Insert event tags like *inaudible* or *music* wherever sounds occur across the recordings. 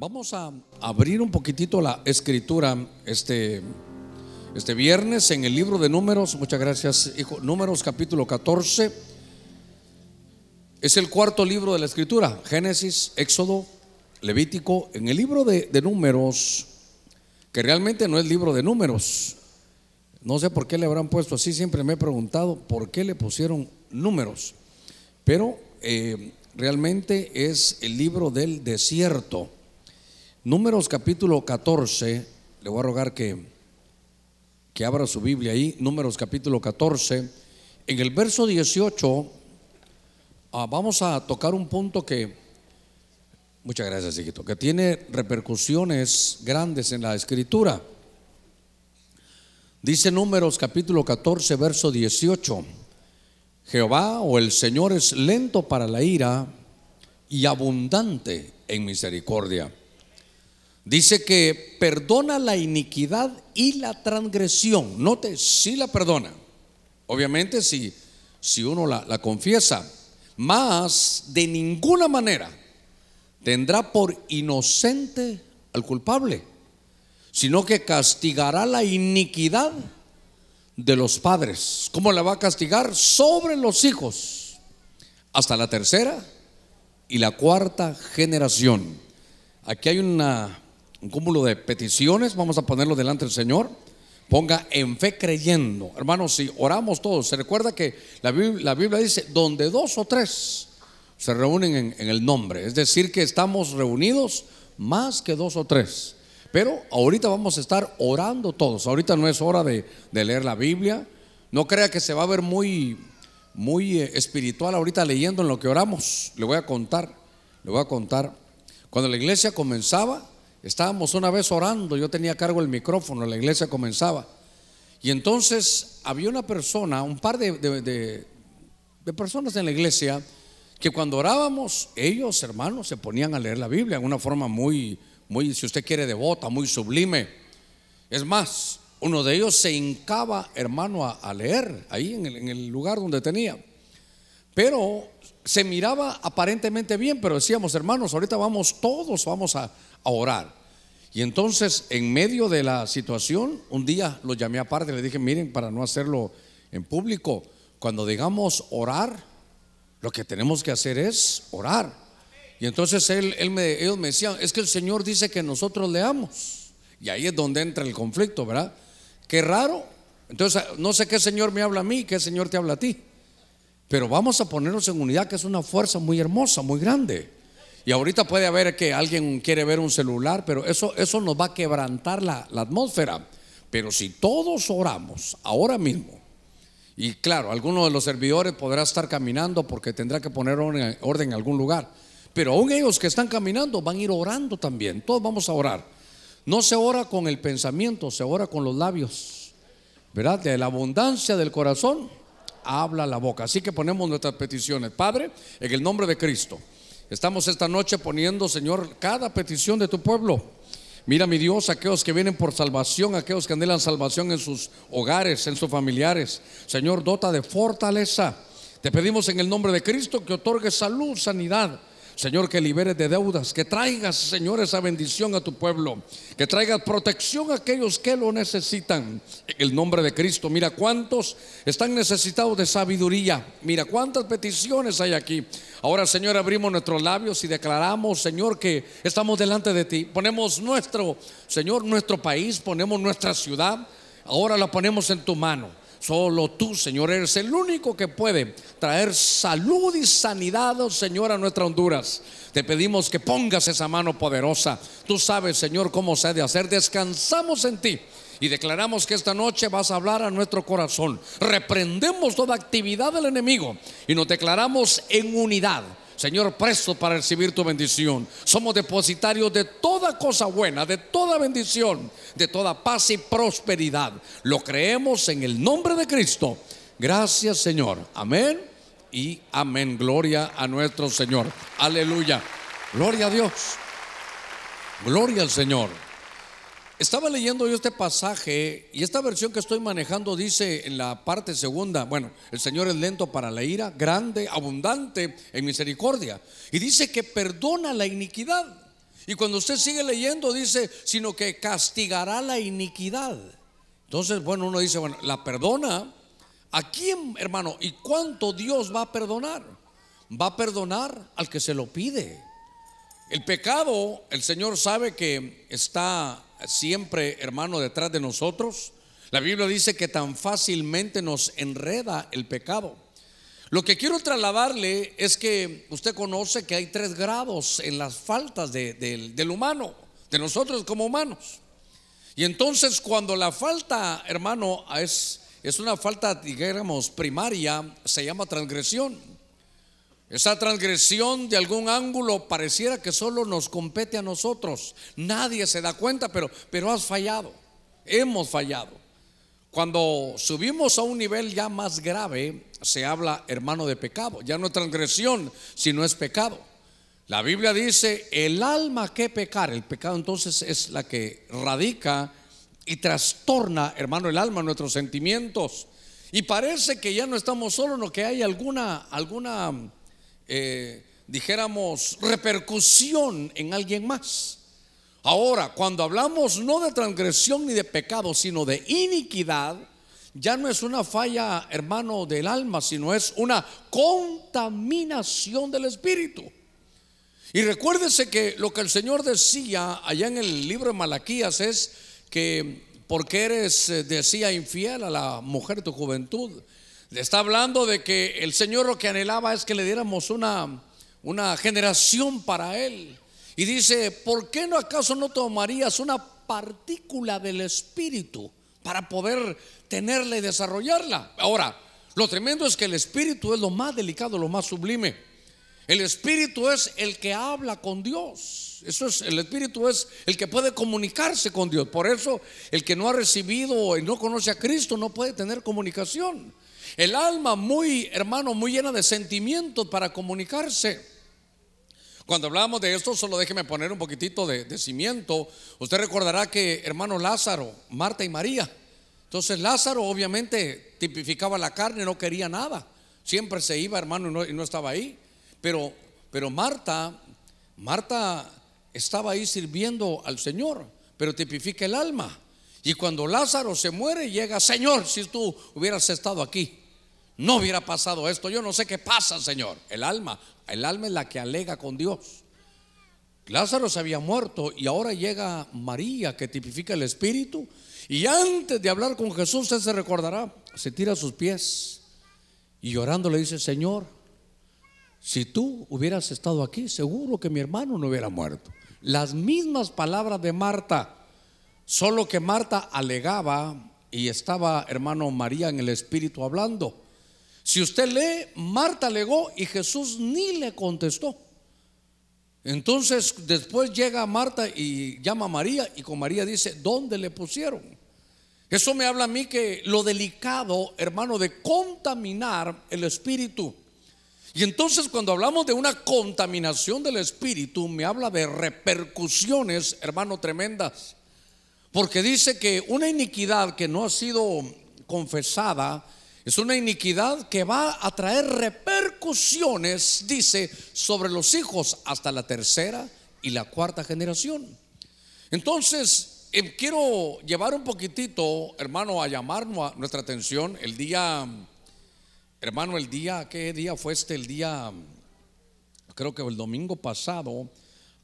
Vamos a abrir un poquitito la escritura este, este viernes en el libro de números. Muchas gracias, hijo. Números capítulo 14. Es el cuarto libro de la escritura. Génesis, Éxodo, Levítico. En el libro de, números, que realmente no es libro de números. No sé por qué le habrán puesto así. Siempre me he preguntado por qué le pusieron números. Pero eh, realmente es el libro del desierto. Números capítulo 14, le voy a rogar que, que abra su Biblia ahí, Números capítulo 14, en el verso 18 ah, vamos a tocar un punto que, muchas gracias hijito, que tiene repercusiones grandes en la escritura. Dice Números capítulo 14, verso 18, Jehová o el Señor es lento para la ira y abundante en misericordia Dice que perdona la iniquidad y la transgresión. Note, sí la perdona. Obviamente si, si uno la, la confiesa. Más de ninguna manera tendrá por inocente al culpable, sino que castigará la iniquidad de los padres. ¿Cómo la va a castigar? Sobre los hijos. Hasta la tercera y la cuarta generación. Aquí hay una un cúmulo de peticiones, vamos a ponerlo delante del Señor. Ponga en fe creyendo. Hermanos, si oramos todos, se recuerda que la Biblia, dice, donde dos o tres se reúnen en, el nombre. Es decir, que estamos reunidos más que dos o tres. Pero ahorita vamos a estar orando todos. Ahorita no es hora de, de leer la Biblia. No crea que se va a ver muy, muy eh, espiritual ahorita leyendo en lo que oramos. Le voy a contar, le voy a contar. Cuando la iglesia comenzaba, Estábamos una vez orando, yo tenía cargo el micrófono, la iglesia comenzaba. Y entonces había una persona, un par de, personas en la iglesia, que cuando orábamos, ellos, hermanos, se ponían a leer la Biblia en una forma muy, muy, si usted quiere, devota, muy sublime. Es más, uno de ellos se hincaba, hermano, a, leer ahí en el, en el, lugar donde tenía. Pero se miraba aparentemente bien, pero decíamos, hermanos, ahorita vamos todos, vamos a orar. Y entonces, en medio de la situación, un día lo llamé aparte le dije, miren, para no hacerlo en público, cuando digamos orar, lo que tenemos que hacer es orar. Y entonces él, me, ellos me decían, es que el Señor dice que nosotros leamos. Y ahí es donde entra el conflicto, ¿verdad? Qué raro. Entonces, no sé qué Señor me habla a mí, qué Señor te habla a ti. Pero vamos a ponernos en unidad, que es una fuerza muy hermosa, muy grande. Y ahorita puede haber que alguien quiere ver un celular, pero eso, eso nos va a quebrantar la, atmósfera. Pero si todos oramos ahora mismo, y claro, alguno de los servidores podrá estar caminando porque tendrá que poner orden en algún lugar. Pero aún ellos que están caminando van a ir orando también. Todos vamos a orar. No se ora con el pensamiento, se ora con los labios. ¿Verdad? De la abundancia del corazón habla la boca. Así que ponemos nuestras peticiones. Padre, en el nombre de Cristo. Estamos esta noche poniendo, Señor, cada petición de tu pueblo. Mira, mi Dios, aquellos que vienen por salvación, aquellos que anhelan salvación en sus hogares, en sus familiares. Señor, dota de fortaleza. Te pedimos en el nombre de Cristo que otorgue salud, sanidad. Señor, que libere de deudas, que traigas, Señor, esa bendición a tu pueblo, que traigas protección a aquellos que lo necesitan. En el nombre de Cristo, mira cuántos están necesitados de sabiduría. Mira cuántas peticiones hay aquí. Ahora, Señor, abrimos nuestros labios y declaramos, Señor, que estamos delante de ti. Ponemos nuestro, Señor, nuestro país, ponemos nuestra ciudad. Ahora la ponemos en tu mano. Solo tú, Señor, eres el único que puede traer salud y sanidad, oh Señor, a nuestra Honduras. Te pedimos que pongas esa mano poderosa. Tú sabes, Señor, cómo se ha de hacer. Descansamos en ti. Y declaramos que esta noche vas a hablar a nuestro corazón. Reprendemos toda actividad del enemigo y nos declaramos en unidad Señor, presto para recibir tu bendición. Somos depositarios de toda cosa buena, de toda bendición, de toda paz y prosperidad. Lo creemos en el nombre de Cristo. Gracias, Señor. Amén y amén. Gloria a nuestro Señor. Aleluya. Gloria a Dios. Gloria al Señor. Estaba leyendo yo este pasaje y esta versión que estoy manejando dice en la parte segunda, bueno, el Señor es lento para la ira, grande, abundante en misericordia. Y dice que perdona la iniquidad. Y cuando usted sigue leyendo dice, sino que castigará la iniquidad. Entonces, bueno, uno dice, bueno, la perdona. ¿A quién, hermano? ¿Y cuánto Dios va a perdonar? Va a perdonar al que se lo pide. El pecado, el Señor sabe que está siempre, hermano, detrás de nosotros. La Biblia dice que tan fácilmente nos enreda el pecado. Lo que quiero trasladarle es que usted conoce que hay tres grados en las faltas del humano, de nosotros como humanos. Y entonces cuando la falta, hermano, es, es una falta, digamos, primaria, se llama transgresión. Esa transgresión de algún ángulo pareciera que solo nos compete a nosotros. Nadie se da cuenta, pero, pero has fallado. Hemos fallado. Cuando subimos a un nivel ya más grave, se habla, hermano, de pecado. Ya no es transgresión, sino es pecado. La Biblia dice, el alma que pecar, el pecado entonces es la que radica y trastorna, hermano, el alma, nuestros sentimientos. Y parece que ya no estamos solos, no que hay alguna, alguna, eh, dijéramos, repercusión en alguien más. Ahora, cuando hablamos no de transgresión ni de pecado, sino de iniquidad, ya no es una falla, hermano, del alma, sino es una contaminación del espíritu. Y recuérdese que lo que el Señor decía allá en el libro de Malaquías es que porque eres, eh, decía, infiel a la mujer de tu juventud. Está hablando de que el Señor lo que anhelaba es que le diéramos una, una generación para Él. Y dice, ¿por qué no acaso no tomarías una partícula del Espíritu para poder tenerla y desarrollarla? Ahora, lo tremendo es que el Espíritu es lo más delicado, lo más sublime. El Espíritu es el que habla con Dios. Eso es, el Espíritu es el que puede comunicarse con Dios. Por eso, el que no ha recibido y no conoce a Cristo no puede tener comunicación. El alma muy, hermano, muy llena de sentimientos para comunicarse. Cuando hablamos de esto, solo déjeme poner un poquitito de, cimiento. Usted recordará que hermano Lázaro, Marta y María. Entonces Lázaro obviamente tipificaba la carne, no quería nada. Siempre se iba, hermano, y no, estaba ahí. Pero, pero Marta, Marta estaba ahí sirviendo al Señor, pero tipifica el alma. Y cuando Lázaro se muere, llega, Señor, si tú hubieras estado aquí, no hubiera pasado esto. Yo no sé qué pasa, Señor. El alma, el alma es la que alega con Dios. Lázaro se había muerto y ahora llega María que tipifica el espíritu. Y antes de hablar con Jesús, usted se recordará, se tira a sus pies y llorando le dice, Señor, si tú hubieras estado aquí, seguro que mi hermano no hubiera muerto. Las mismas palabras de Marta, solo que Marta alegaba y estaba hermano María en el espíritu hablando. Si usted lee, Marta alegó y Jesús ni le contestó. Entonces después llega Marta y llama a María y con María dice, ¿dónde le pusieron? Eso me habla a mí que lo delicado, hermano, de contaminar el espíritu. Y entonces cuando hablamos de una contaminación del espíritu, me habla de repercusiones, hermano, tremendas. Porque dice que una iniquidad que no ha sido confesada, es una iniquidad que va a traer repercusiones, dice, sobre los hijos hasta la tercera y la cuarta generación. Entonces, em, quiero llevar un poquitito, hermano, a llamar nuestra atención el día, hermano, el día, ¿qué día fue este? El día, creo que el domingo pasado,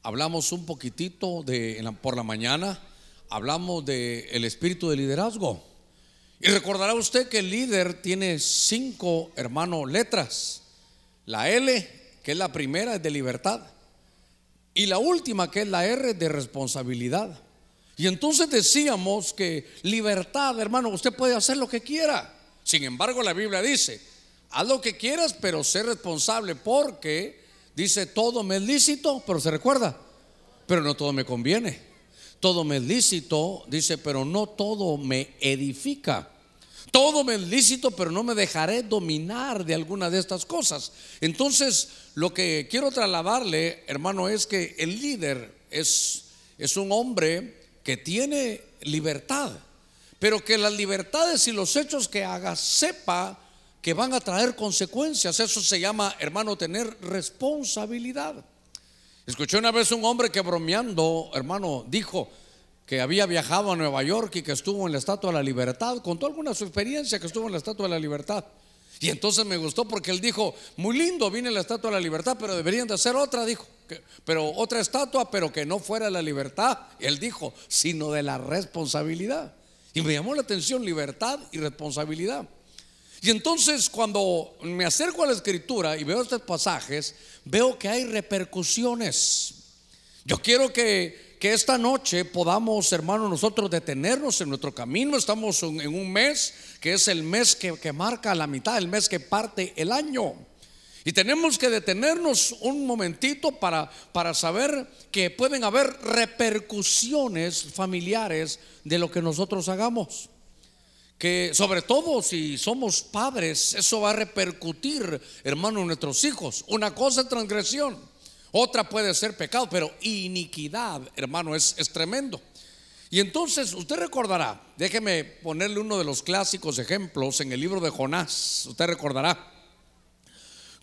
hablamos un poquitito de, por la mañana, hablamos del el espíritu de liderazgo. Y recordará usted que el líder tiene cinco, hermanos, letras. La L, que es la primera, es de libertad. Y la última, que es la R, de responsabilidad. Y entonces decíamos que libertad, hermano, usted puede hacer lo que quiera. Sin embargo, la Biblia dice, haz lo que quieras, pero sé responsable porque dice, todo me es lícito, pero se recuerda, pero no todo me conviene todo me es lícito, dice, pero no todo me edifica. Todo me es lícito, pero no me dejaré dominar de alguna de estas cosas. Entonces, lo que quiero trasladarle, hermano, es que el líder es, es un hombre que tiene libertad, pero que las libertades y los hechos que haga sepa que van a traer consecuencias. Eso se llama, hermano, tener responsabilidad. Escuché una vez un hombre que bromeando, hermano, dijo que había viajado a Nueva York y que estuvo en la Estatua de la Libertad. Contó alguna su experiencia que estuvo en la Estatua de la Libertad. Y entonces me gustó porque él dijo, muy lindo, vine la Estatua de la Libertad, pero deberían de hacer otra, dijo. pero otra estatua, pero que no fuera la libertad. Él dijo, sino de la responsabilidad. Y me llamó la atención libertad y responsabilidad. Y entonces cuando me acerco a la escritura y veo estos pasajes, veo que hay repercusiones. Yo quiero que, que esta noche podamos, hermanos, nosotros detenernos en nuestro camino. Estamos en un mes que es el mes que, marca la mitad, el mes que parte el año. Y tenemos que detenernos un momentito para, para saber que pueden haber repercusiones familiares de lo que nosotros hagamos. Que sobre todo si somos padres, eso va a repercutir, hermano, en nuestros hijos. Una cosa es transgresión, otra puede ser pecado, pero iniquidad, hermano, es, es tremendo. Y entonces usted recordará, déjeme ponerle uno de los clásicos ejemplos en el libro de Jonás, usted recordará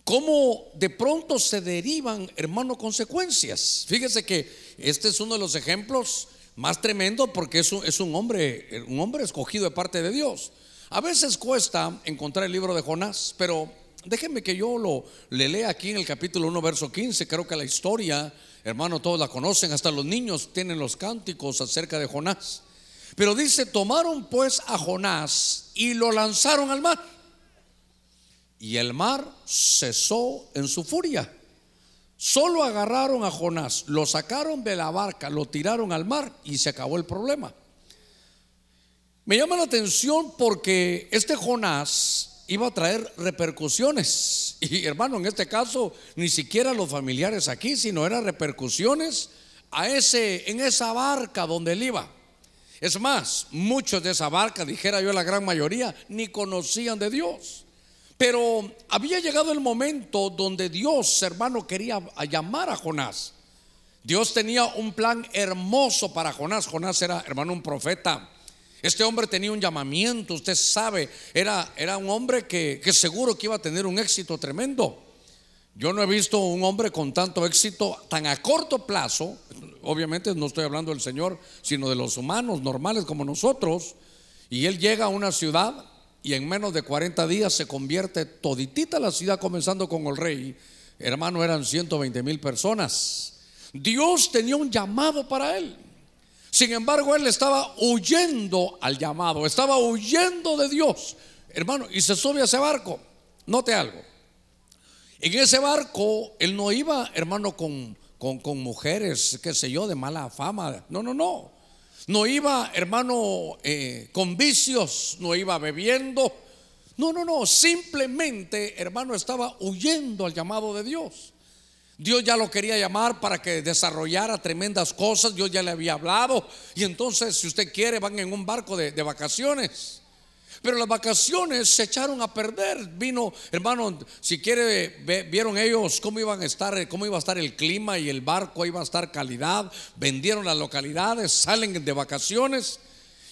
cómo de pronto se derivan, hermano, consecuencias. Fíjese que este es uno de los ejemplos más tremendo porque es un, es un hombre, un hombre escogido de parte de Dios. A veces cuesta encontrar el libro de Jonás, pero déjenme que yo lo le lea aquí en el capítulo 1, verso 15. Creo que la historia, hermano, todos la conocen, hasta los niños tienen los cánticos acerca de Jonás. Pero dice, tomaron pues a Jonás y lo lanzaron al mar. Y el mar cesó en su furia. Solo agarraron a Jonás, lo sacaron de la barca, lo tiraron al mar y se acabó el problema. Me llama la atención porque este Jonás iba a traer repercusiones. *laughs* Y hermano, en este caso, ni siquiera los familiares aquí, sino eran repercusiones a ese, en esa barca donde él iba. Es más, muchos de esa barca, dijera yo la gran mayoría, ni conocían de Dios. Pero había llegado el momento donde Dios, hermano, quería llamar a Jonás. Dios tenía un plan hermoso para Jonás. Jonás era, hermano, un profeta. Este hombre tenía un llamamiento, usted sabe, era, era un hombre que, que seguro que iba a tener un éxito tremendo. Yo no he visto un hombre con tanto éxito tan a corto plazo. Obviamente no estoy hablando del Señor, sino de los humanos normales como nosotros. Y él llega a una ciudad y en menos de 40 días se convierte toditita la ciudad, comenzando con el rey. Hermano, eran 120 mil personas. Dios tenía un llamado para él. Sin embargo, él estaba huyendo al llamado, estaba huyendo de Dios. Hermano, y se sube a ese barco. Note algo. En ese barco, él no iba, hermano, con, con, mujeres, qué sé yo, de mala fama. No, no, no. No iba, hermano, eh, con vicios, no iba bebiendo. No, no, no, simplemente, hermano, estaba huyendo al llamado de Dios. Dios ya lo quería llamar para que desarrollara tremendas cosas, Dios ya le había hablado. Y entonces, si usted quiere, van en un barco de, vacaciones. Pero las vacaciones se echaron a perder. Vino, hermano, si quiere, vieron ellos cómo iban a estar, cómo iba a estar el clima y el barco iba a estar calidad. Vendieron las localidades, salen de vacaciones.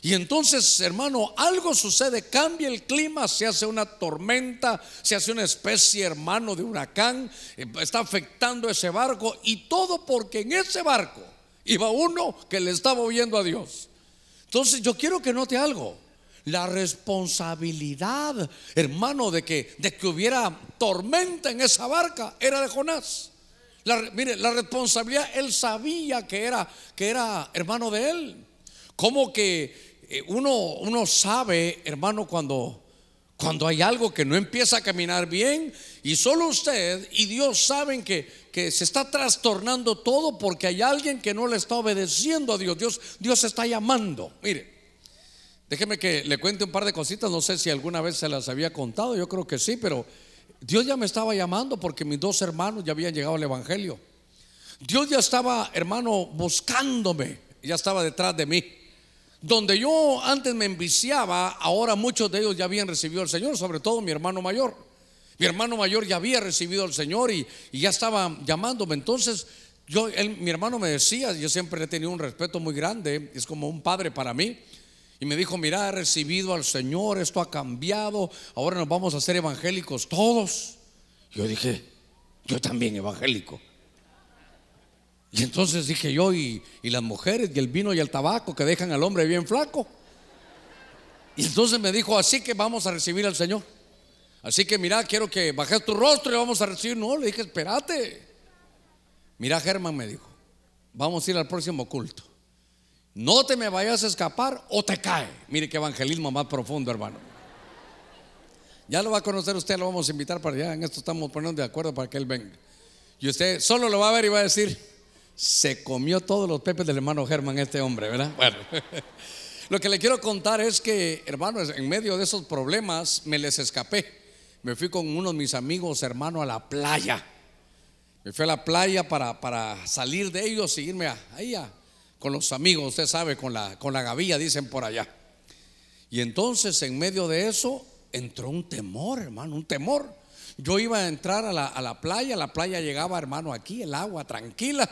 Y entonces, hermano, algo sucede, cambia el clima, se hace una tormenta, se hace una especie, hermano, de huracán, eh, está afectando ese barco y todo porque en ese barco iba uno que le estaba oyendo a Dios. Entonces, yo quiero que note algo la responsabilidad, hermano, de que, de que hubiera tormenta en esa barca era de Jonás. mire, la responsabilidad, él sabía que era, que era hermano de él. Como que uno, uno sabe, hermano, cuando, cuando hay algo que no empieza a caminar bien y solo usted y Dios saben que, que se está trastornando todo porque hay alguien que no le está obedeciendo a Dios. Dios, Dios está llamando. Mire, Déjeme que le cuente un par de cositas, no sé si alguna vez se las había contado, yo creo que sí, pero Dios ya me estaba llamando porque mis dos hermanos ya habían llegado al Evangelio. Dios ya estaba, hermano, buscándome, ya estaba detrás de mí. Donde yo antes me enviciaba, ahora muchos de ellos ya habían recibido al Señor, sobre todo mi hermano mayor. Mi hermano mayor ya había recibido al Señor y, ya estaba llamándome. Entonces, yo, mi hermano me decía, yo siempre he tenido un respeto muy grande, es como un padre para mí. Y me dijo, mira, he recibido al Señor, esto ha cambiado, ahora nos vamos a hacer evangélicos todos. Yo dije, yo también evangélico. Y entonces dije yo, y, las mujeres, y el vino y el tabaco que dejan al hombre bien flaco. Y entonces me dijo, así que vamos a recibir al Señor. Así que mira, quiero que bajes tu rostro y vamos a recibir. No, le dije, espérate. Mira, Germán me dijo, vamos a ir al próximo culto. No te me vayas a escapar o te cae. Mire qué evangelismo más profundo, hermano. Ya lo va a conocer usted, lo vamos a invitar para allá. En esto estamos poniendo de acuerdo para que él venga. Y usted solo lo va a ver y va a decir, se comió todos los pepes del hermano Germán este hombre, ¿verdad? Bueno. *laughs* Lo que le quiero contar es que, hermanos, en medio de esos problemas me les escapé. Me fui con unos de mis amigos, hermano, a la playa. Me fui a la playa para, para salir de ellos y irme a, ahí con los amigos, usted sabe, con la, con la gavilla, dicen por allá. Y entonces, en medio de eso, entró un temor, hermano, un temor. Yo iba a entrar a la, a la playa, la playa llegaba, hermano, aquí, el agua tranquila.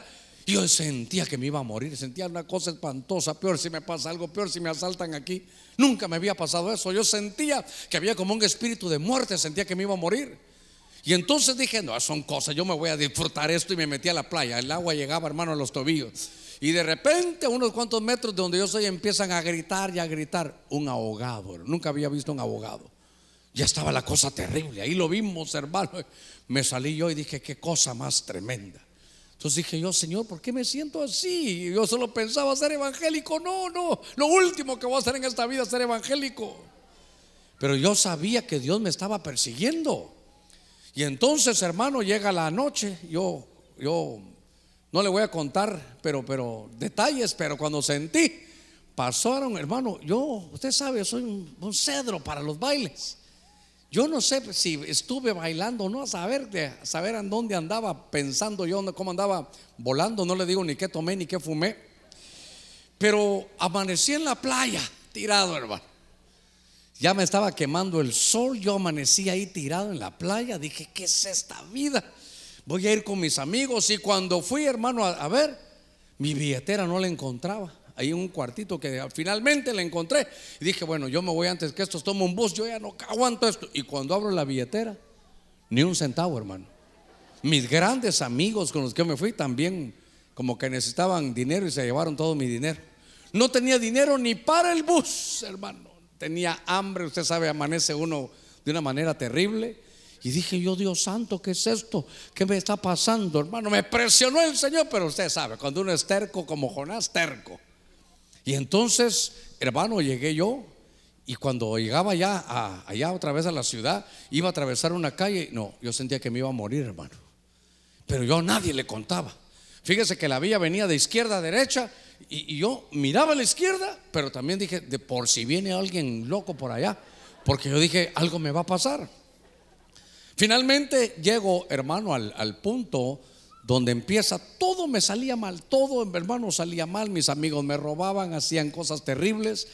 Yo sentía que me iba a morir, sentía una cosa espantosa, peor si me pasa algo, peor si me asaltan aquí. Nunca me había pasado eso. Yo sentía que había como un espíritu de muerte, sentía que me iba a morir. Y entonces dije, no, son cosas, yo me voy a disfrutar esto y me metí a la playa. El agua llegaba, hermano, a los tobillos. Y de repente, a unos cuantos metros de donde yo soy, empiezan a gritar y a gritar un ahogado. Nunca había visto un abogado. Ya estaba la cosa terrible. Ahí lo vimos, hermano. Me salí yo y dije, qué cosa más tremenda. Entonces dije yo, Señor, ¿por qué me siento así? Yo solo pensaba ser evangélico. No, no, lo último que voy a hacer en esta vida es ser evangélico. Pero yo sabía que Dios me estaba persiguiendo. Y entonces, hermano, llega la noche, yo, yo no le voy a contar, pero, pero detalles, pero cuando sentí, pasaron, hermano, yo, usted sabe, soy un, un cedro para los bailes. Yo no sé si estuve bailando no, a saber, de, saber en dónde andaba pensando yo, cómo andaba volando, no le digo ni qué tomé ni qué fumé. Pero amanecí en la playa, tirado, hermano. Ya me estaba quemando el sol, yo amanecí ahí tirado en la playa, dije, ¿qué es esta vida? Voy a ir con mis amigos y cuando fui, hermano, a, a ver, mi billetera no la encontraba ahí un cuartito que finalmente le encontré. Y dije, bueno, yo me voy antes que estos, tomo un bus, yo ya no aguanto esto. Y cuando abro la billetera, ni un centavo, hermano. Mis grandes amigos con los que me fui también como que necesitaban dinero y se llevaron todo mi dinero. No tenía dinero ni para el bus, hermano. Tenía hambre, usted sabe, amanece uno de una manera terrible. Y dije yo, Dios santo, ¿qué es esto? ¿Qué me está pasando, hermano? Me presionó el Señor, pero usted sabe, cuando uno es terco como Jonás, terco. Y entonces, hermano, llegué yo y cuando llegaba ya allá otra vez a la ciudad, iba a atravesar una calle, no, yo sentía que me iba a morir, hermano. Pero yo a nadie le contaba. Fíjese que la vía venía de izquierda a derecha y, yo miraba a la izquierda, pero también dije, de por si viene alguien loco por allá, porque yo dije, algo me va a pasar. Finalmente llego, hermano, al punto donde empieza, todo me salía mal, todo hermano salía mal, mis amigos me robaban, hacían cosas terribles,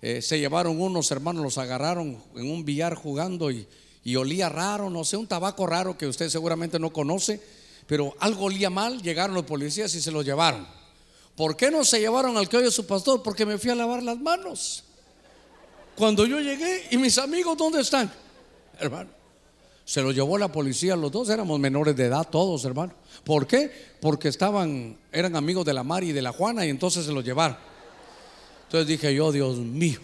eh, se llevaron unos hermanos, los agarraron en un billar jugando y, olía raro, no sé, un tabaco raro que usted seguramente no conoce, pero algo olía mal, llegaron los policías y se lo llevaron. ¿Por qué no se llevaron al que oye su pastor? Porque me fui a lavar las manos. Cuando yo llegué, ¿y mis amigos dónde están? Hermano, se lo llevó la policía, los dos éramos menores de edad, todos, hermano. ¿Por qué? Porque estaban, eran amigos de la Mari y de la Juana y entonces se los llevaron. Entonces dije yo, Dios mío.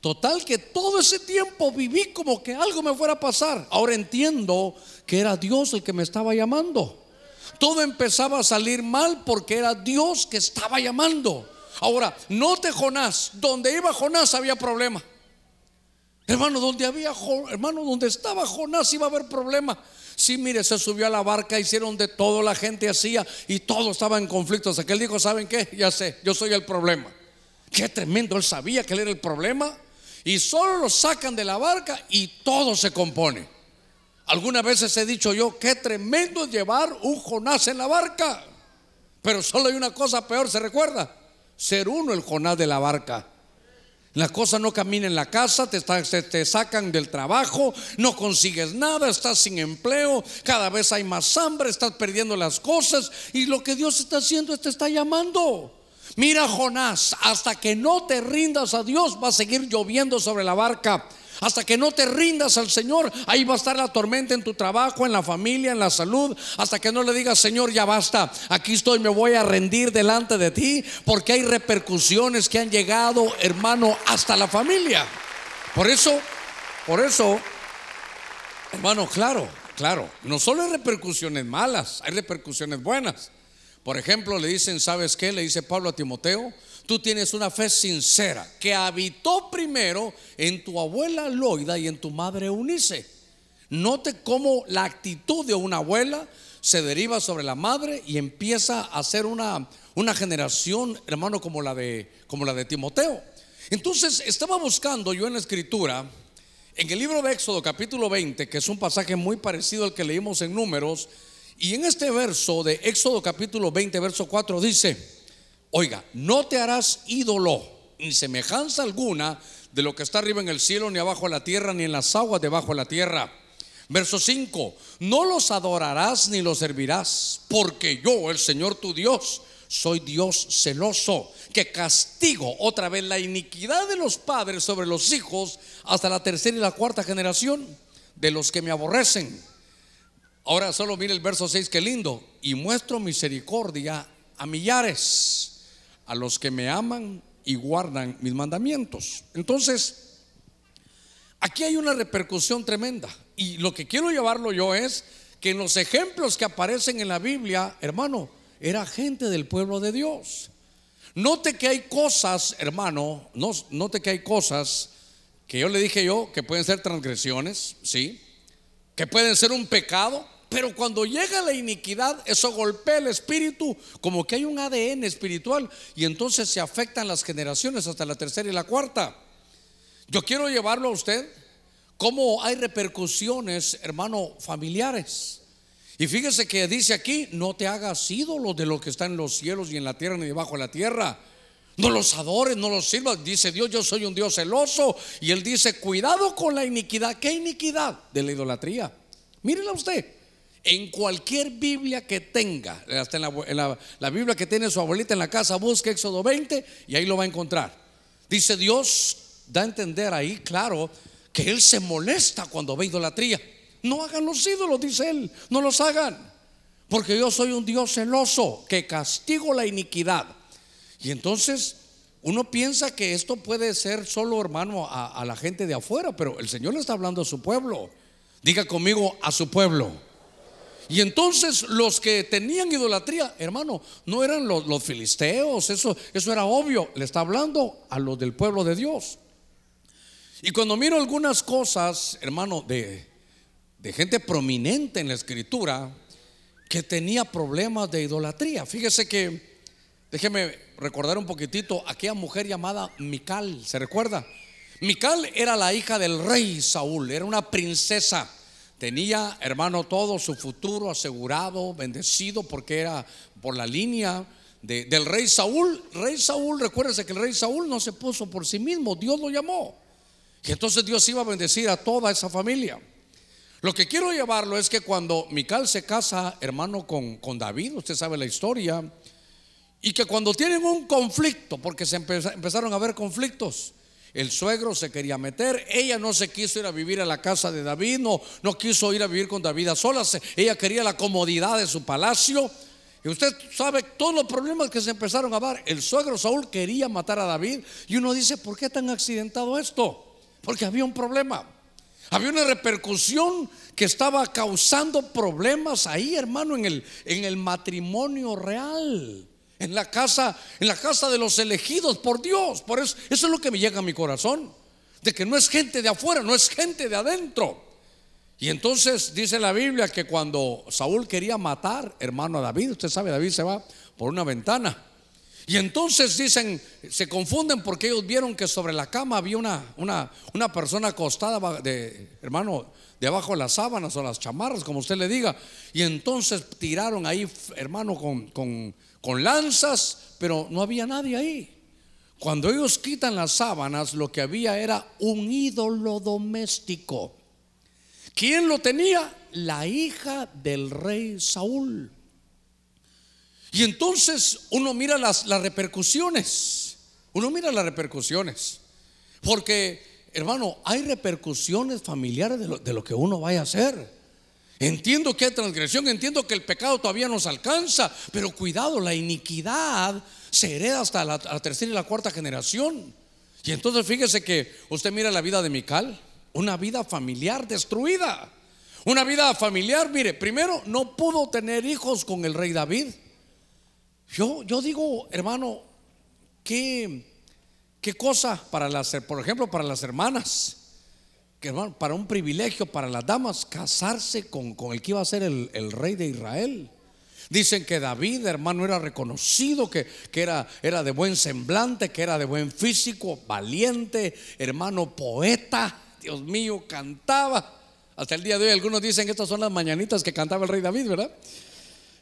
Total que todo ese tiempo viví como que algo me fuera a pasar. Ahora entiendo que era Dios el que me estaba llamando. Todo empezaba a salir mal porque era Dios que estaba llamando. Ahora, note Jonás, donde iba Jonás había problema. Hermano, donde había, hermano, donde estaba Jonás iba a haber problema. Sí, mire, se subió a la barca, hicieron de todo, la gente hacía y todo estaba en conflicto. Hasta que él dijo, ¿saben qué? Ya sé, yo soy el problema. Qué tremendo, él sabía que él era el problema. Y solo lo sacan de la barca y todo se compone. Algunas veces he dicho yo, qué tremendo llevar un Jonás en la barca. Pero solo hay una cosa peor, ¿se recuerda? Ser uno el Jonás de la barca. La cosa no camina en la casa, te, te, sacan del trabajo, no consigues nada, estás sin empleo, cada vez hay más hambre, estás perdiendo las cosas y lo que Dios está haciendo es te está llamando. Mira Jonás, hasta que no te rindas a Dios va a seguir lloviendo sobre la barca. Hasta que no te rindas al Señor, ahí va a estar la tormenta en tu trabajo, en la familia, en la salud. Hasta que no le digas, Señor, ya basta, aquí estoy, me voy a rendir delante de ti, porque hay repercusiones que han llegado, hermano, hasta la familia. Por eso, por eso, hermano, claro, claro, no solo hay repercusiones malas, hay repercusiones buenas. Por ejemplo, le dicen, ¿sabes qué? Le dice Pablo a Timoteo, tú tienes una fe sincera que habitó primero en tu abuela Loida y en tu madre Eunice. Note cómo la actitud de una abuela se deriva sobre la madre y empieza a ser una, una generación, hermano, como la, de, como la de Timoteo. Entonces, estaba buscando yo en la escritura, en el libro de Éxodo capítulo 20, que es un pasaje muy parecido al que leímos en números, y en este verso de Éxodo capítulo 20, verso 4 dice, Oiga, no te harás ídolo ni semejanza alguna de lo que está arriba en el cielo, ni abajo en la tierra, ni en las aguas debajo de la tierra. Verso 5, no los adorarás ni los servirás, porque yo, el Señor tu Dios, soy Dios celoso, que castigo otra vez la iniquidad de los padres sobre los hijos hasta la tercera y la cuarta generación de los que me aborrecen. Ahora solo mire el verso 6, que lindo. Y muestro misericordia a millares a los que me aman y guardan mis mandamientos. Entonces, aquí hay una repercusión tremenda. Y lo que quiero llevarlo yo es que en los ejemplos que aparecen en la Biblia, hermano, era gente del pueblo de Dios. Note que hay cosas, hermano, note que hay cosas que yo le dije yo que pueden ser transgresiones, sí, que pueden ser un pecado, pero cuando llega la iniquidad, eso golpea el espíritu, como que hay un ADN espiritual, y entonces se afectan las generaciones hasta la tercera y la cuarta. Yo quiero llevarlo a usted cómo hay repercusiones, hermano, familiares. Y fíjese que dice aquí, no te hagas ídolo de lo que está en los cielos y en la tierra ni debajo de la tierra. No los adores, no los sirvas. Dice Dios, yo soy un Dios celoso. Y él dice, cuidado con la iniquidad. ¿Qué iniquidad? De la idolatría. Mírela usted en cualquier Biblia que tenga, hasta en, la, Biblia que tiene su abuelita en la casa, busque Éxodo 20 y ahí lo va a encontrar. Dice Dios, da a entender ahí, claro, que Él se molesta cuando ve idolatría. No hagan los ídolos, dice Él, no los hagan. Porque yo soy un Dios celoso que castigo la iniquidad. Y entonces uno piensa que esto puede ser solo, hermano, a la gente de afuera, pero el Señor le está hablando a su pueblo. Diga conmigo, a su pueblo. Y entonces los que tenían idolatría, hermano, no eran los, filisteos, eso, eso era obvio. Le está hablando a los del pueblo de Dios. Y cuando miro algunas cosas, hermano, de, de gente prominente en la escritura que tenía problemas de idolatría. Fíjese que, déjeme recordar un poquitito, aquella mujer llamada Mical, ¿se recuerda? Mical era la hija del rey Saúl, era una princesa. Tenía, hermano, todo su futuro asegurado, bendecido, porque era por la línea del rey Saúl. Rey Saúl, recuérdese que el rey Saúl no se puso por sí mismo, Dios lo llamó. Y entonces Dios iba a bendecir a toda esa familia. Lo que quiero llevarlo es que cuando Mical se casa, hermano, con, con David, usted sabe la historia, y que cuando tienen un conflicto, porque se empezaron a ver conflictos, el suegro se quería meter, ella no se quiso ir a vivir a la casa de David, no, no quiso ir a vivir con David a solas, ella quería la comodidad de su palacio. Y usted sabe todos los problemas que se empezaron a dar. El suegro Saúl quería matar a David y uno dice, ¿por qué tan accidentado esto? Porque había un problema. Había una repercusión que estaba causando problemas ahí, hermano, en el, en el matrimonio real en la casa, en la casa de los elegidos por Dios. Por eso, eso es lo que me llega a mi corazón, de que no es gente de afuera, no es gente de adentro. Y entonces dice la Biblia que cuando Saúl quería matar, hermano a David, usted sabe, David se va por una ventana. Y entonces dicen, se confunden porque ellos vieron que sobre la cama había una, una, una persona acostada, de, hermano, debajo de las sábanas o las chamarras, como usted le diga. Y entonces tiraron ahí, hermano, con, con con lanzas, pero no había nadie ahí. Cuando ellos quitan las sábanas, lo que había era un ídolo doméstico. ¿Quién lo tenía? La hija del rey Saúl. Y entonces uno mira las, las repercusiones. Uno mira las repercusiones. Porque hermano, hay repercusiones familiares de lo, de lo que uno vaya a hacer. Entiendo que hay transgresión, entiendo que el pecado todavía nos alcanza, pero cuidado, la iniquidad se hereda hasta la, tercera y la cuarta generación. Y entonces fíjese que usted mira la vida de Mical, una vida familiar destruida. Una vida familiar, mire, primero no pudo tener hijos con el rey David. Yo, yo digo, hermano, qué, qué cosa para las, por ejemplo, para las hermanas, hermano, para un privilegio para las damas casarse con, con el que iba a ser el, rey de Israel. Dicen que David, hermano, era reconocido, que, que, era, era de buen semblante, que era de buen físico, valiente, hermano, poeta. Dios mío, cantaba. Hasta el día de hoy algunos dicen que estas son las mañanitas que cantaba el rey David, ¿verdad?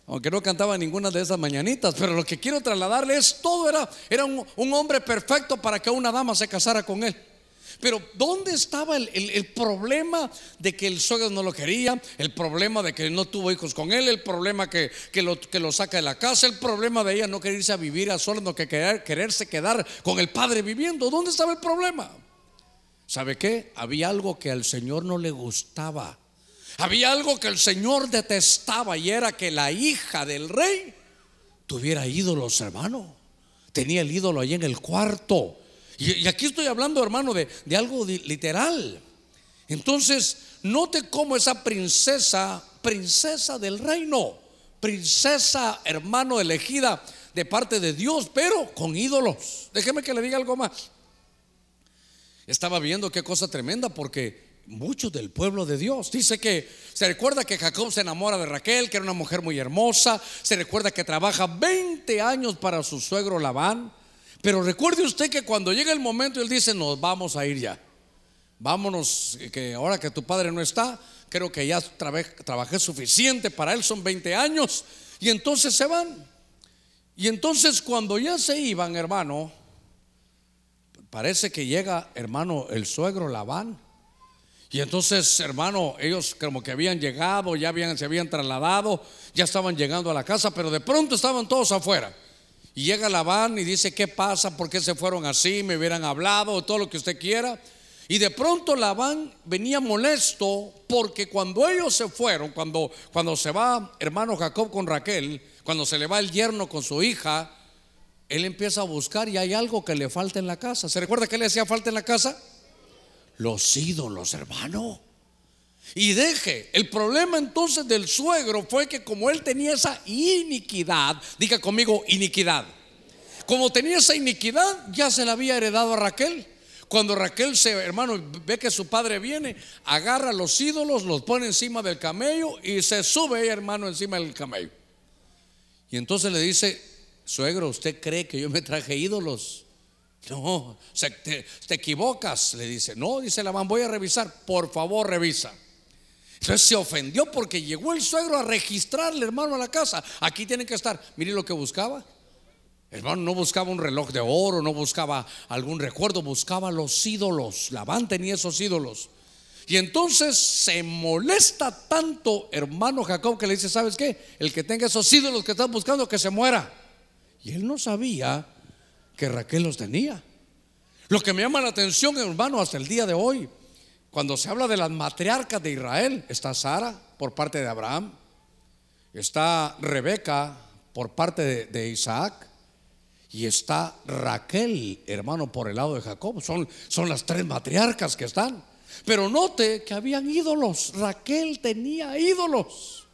Aunque no cantaba ninguna de esas mañanitas, pero lo que quiero trasladarle es todo era, era un, un hombre perfecto para que una dama se casara con él. Pero ¿dónde estaba el, el, el, problema de que el suegro no lo quería? El problema de que no tuvo hijos con él, el problema que, que, lo, que lo saca de la casa, el problema de ella no querer irse a vivir a solas, no que querer, quererse quedar con el padre viviendo. ¿Dónde estaba el problema? ¿Sabe qué? Había algo que al Señor no le gustaba. Había algo que el Señor detestaba y era que la hija del rey tuviera ídolos, hermano. Tenía el ídolo ahí en el cuarto. Y, aquí estoy hablando, hermano, de, de algo literal. Entonces, note cómo esa princesa, princesa del reino, princesa, hermano, elegida de parte de Dios, pero con ídolos. Déjeme que le diga algo más. Estaba viendo qué cosa tremenda porque muchos del pueblo de Dios. Dice que se recuerda que Jacob se enamora de Raquel, que era una mujer muy hermosa. Se recuerda que trabaja 20 años para su suegro Labán. Pero recuerde usted que cuando llega el momento, él dice, nos vamos a ir ya. Vámonos, que ahora que tu padre no está, creo que ya trabajé suficiente para él, son 20 años. Y entonces se van. Y entonces cuando ya se iban, hermano, parece que llega, hermano, el suegro Labán. Y entonces, hermano, ellos como que habían llegado, ya habían, se habían trasladado, ya estaban llegando a la casa, pero de pronto estaban todos afuera. Y llega Labán y dice, ¿qué pasa? ¿Por qué se fueron así? Me hubieran hablado, todo lo que usted quiera. Y de pronto Labán venía molesto porque cuando ellos se fueron, cuando, cuando se va hermano Jacob con Raquel, cuando se le va el yerno con su hija, él empieza a buscar y hay algo que le falta en la casa. ¿Se recuerda que le hacía falta en la casa? Los ídolos, hermano. Y deje, el problema entonces del suegro fue que como él tenía esa iniquidad, diga conmigo iniquidad, como tenía esa iniquidad, ya se la había heredado a Raquel. Cuando Raquel se, hermano, ve que su padre viene, agarra los ídolos, los pone encima del camello y se sube, hermano, encima del camello. Y entonces le dice, suegro, ¿usted cree que yo me traje ídolos? No, te, te, equivocas, le dice. No, dice la mamá, voy a revisar. Por favor, revisa. Entonces se ofendió porque llegó el suegro a registrarle, hermano, a la casa. Aquí tiene que estar. Mire lo que buscaba. Hermano, no buscaba un reloj de oro, no buscaba algún recuerdo, buscaba los ídolos. Labán tenía esos ídolos. Y entonces se molesta tanto, hermano Jacob, que le dice: ¿Sabes qué? El que tenga esos ídolos que estás buscando, que se muera. Y él no sabía que Raquel los tenía. Lo que me llama la atención, hermano, hasta el día de hoy, cuando se habla de las matriarcas de Israel, está Sara por parte de Abraham, está Rebeca por parte de, Isaac y está Raquel, hermano, por el lado de Jacob. Son, son las tres matriarcas que están. Pero note que habían ídolos. Raquel tenía ídolos.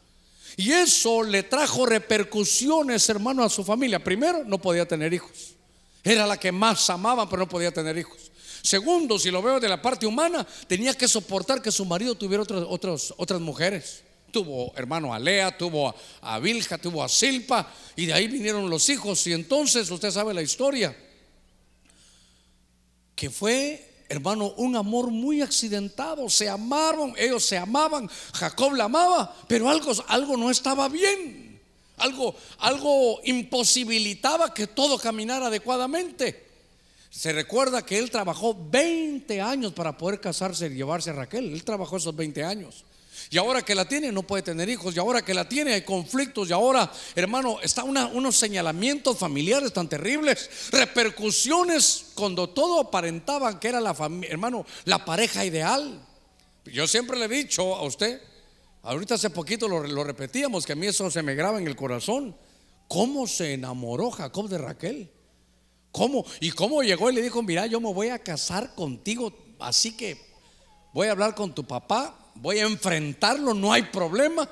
Y eso le trajo repercusiones, hermano, a su familia. Primero, no podía tener hijos. Era la que más amaban, pero no podía tener hijos. Segundo, si lo veo de la parte humana, tenía que soportar que su marido tuviera otras, otras, otras mujeres. Tuvo hermano a Lea, tuvo a, a Vilja, tuvo a Silpa, y de ahí vinieron los hijos. Y entonces usted sabe la historia, que fue hermano, un amor muy accidentado. Se amaron, ellos se amaban, Jacob la amaba, pero algo, algo no estaba bien. Algo, algo imposibilitaba que todo caminara adecuadamente. Se recuerda que él trabajó 20 años para poder casarse y llevarse a Raquel. Él trabajó esos 20 años. Y ahora que la tiene no puede tener hijos. Y ahora que la tiene hay conflictos. Y ahora, hermano, está unos señalamientos familiares tan terribles. Repercusiones cuando todo aparentaba que era la familia, hermano, la pareja ideal. Yo siempre le he dicho a usted, ahorita hace poquito lo, lo repetíamos, que a mí eso se me graba en el corazón. ¿Cómo se enamoró Jacob de Raquel? ¿Cómo? ¿Y cómo llegó y le dijo, mira, yo me voy a casar contigo, así que voy a hablar con tu papá voy a enfrentarlo, no hay problema.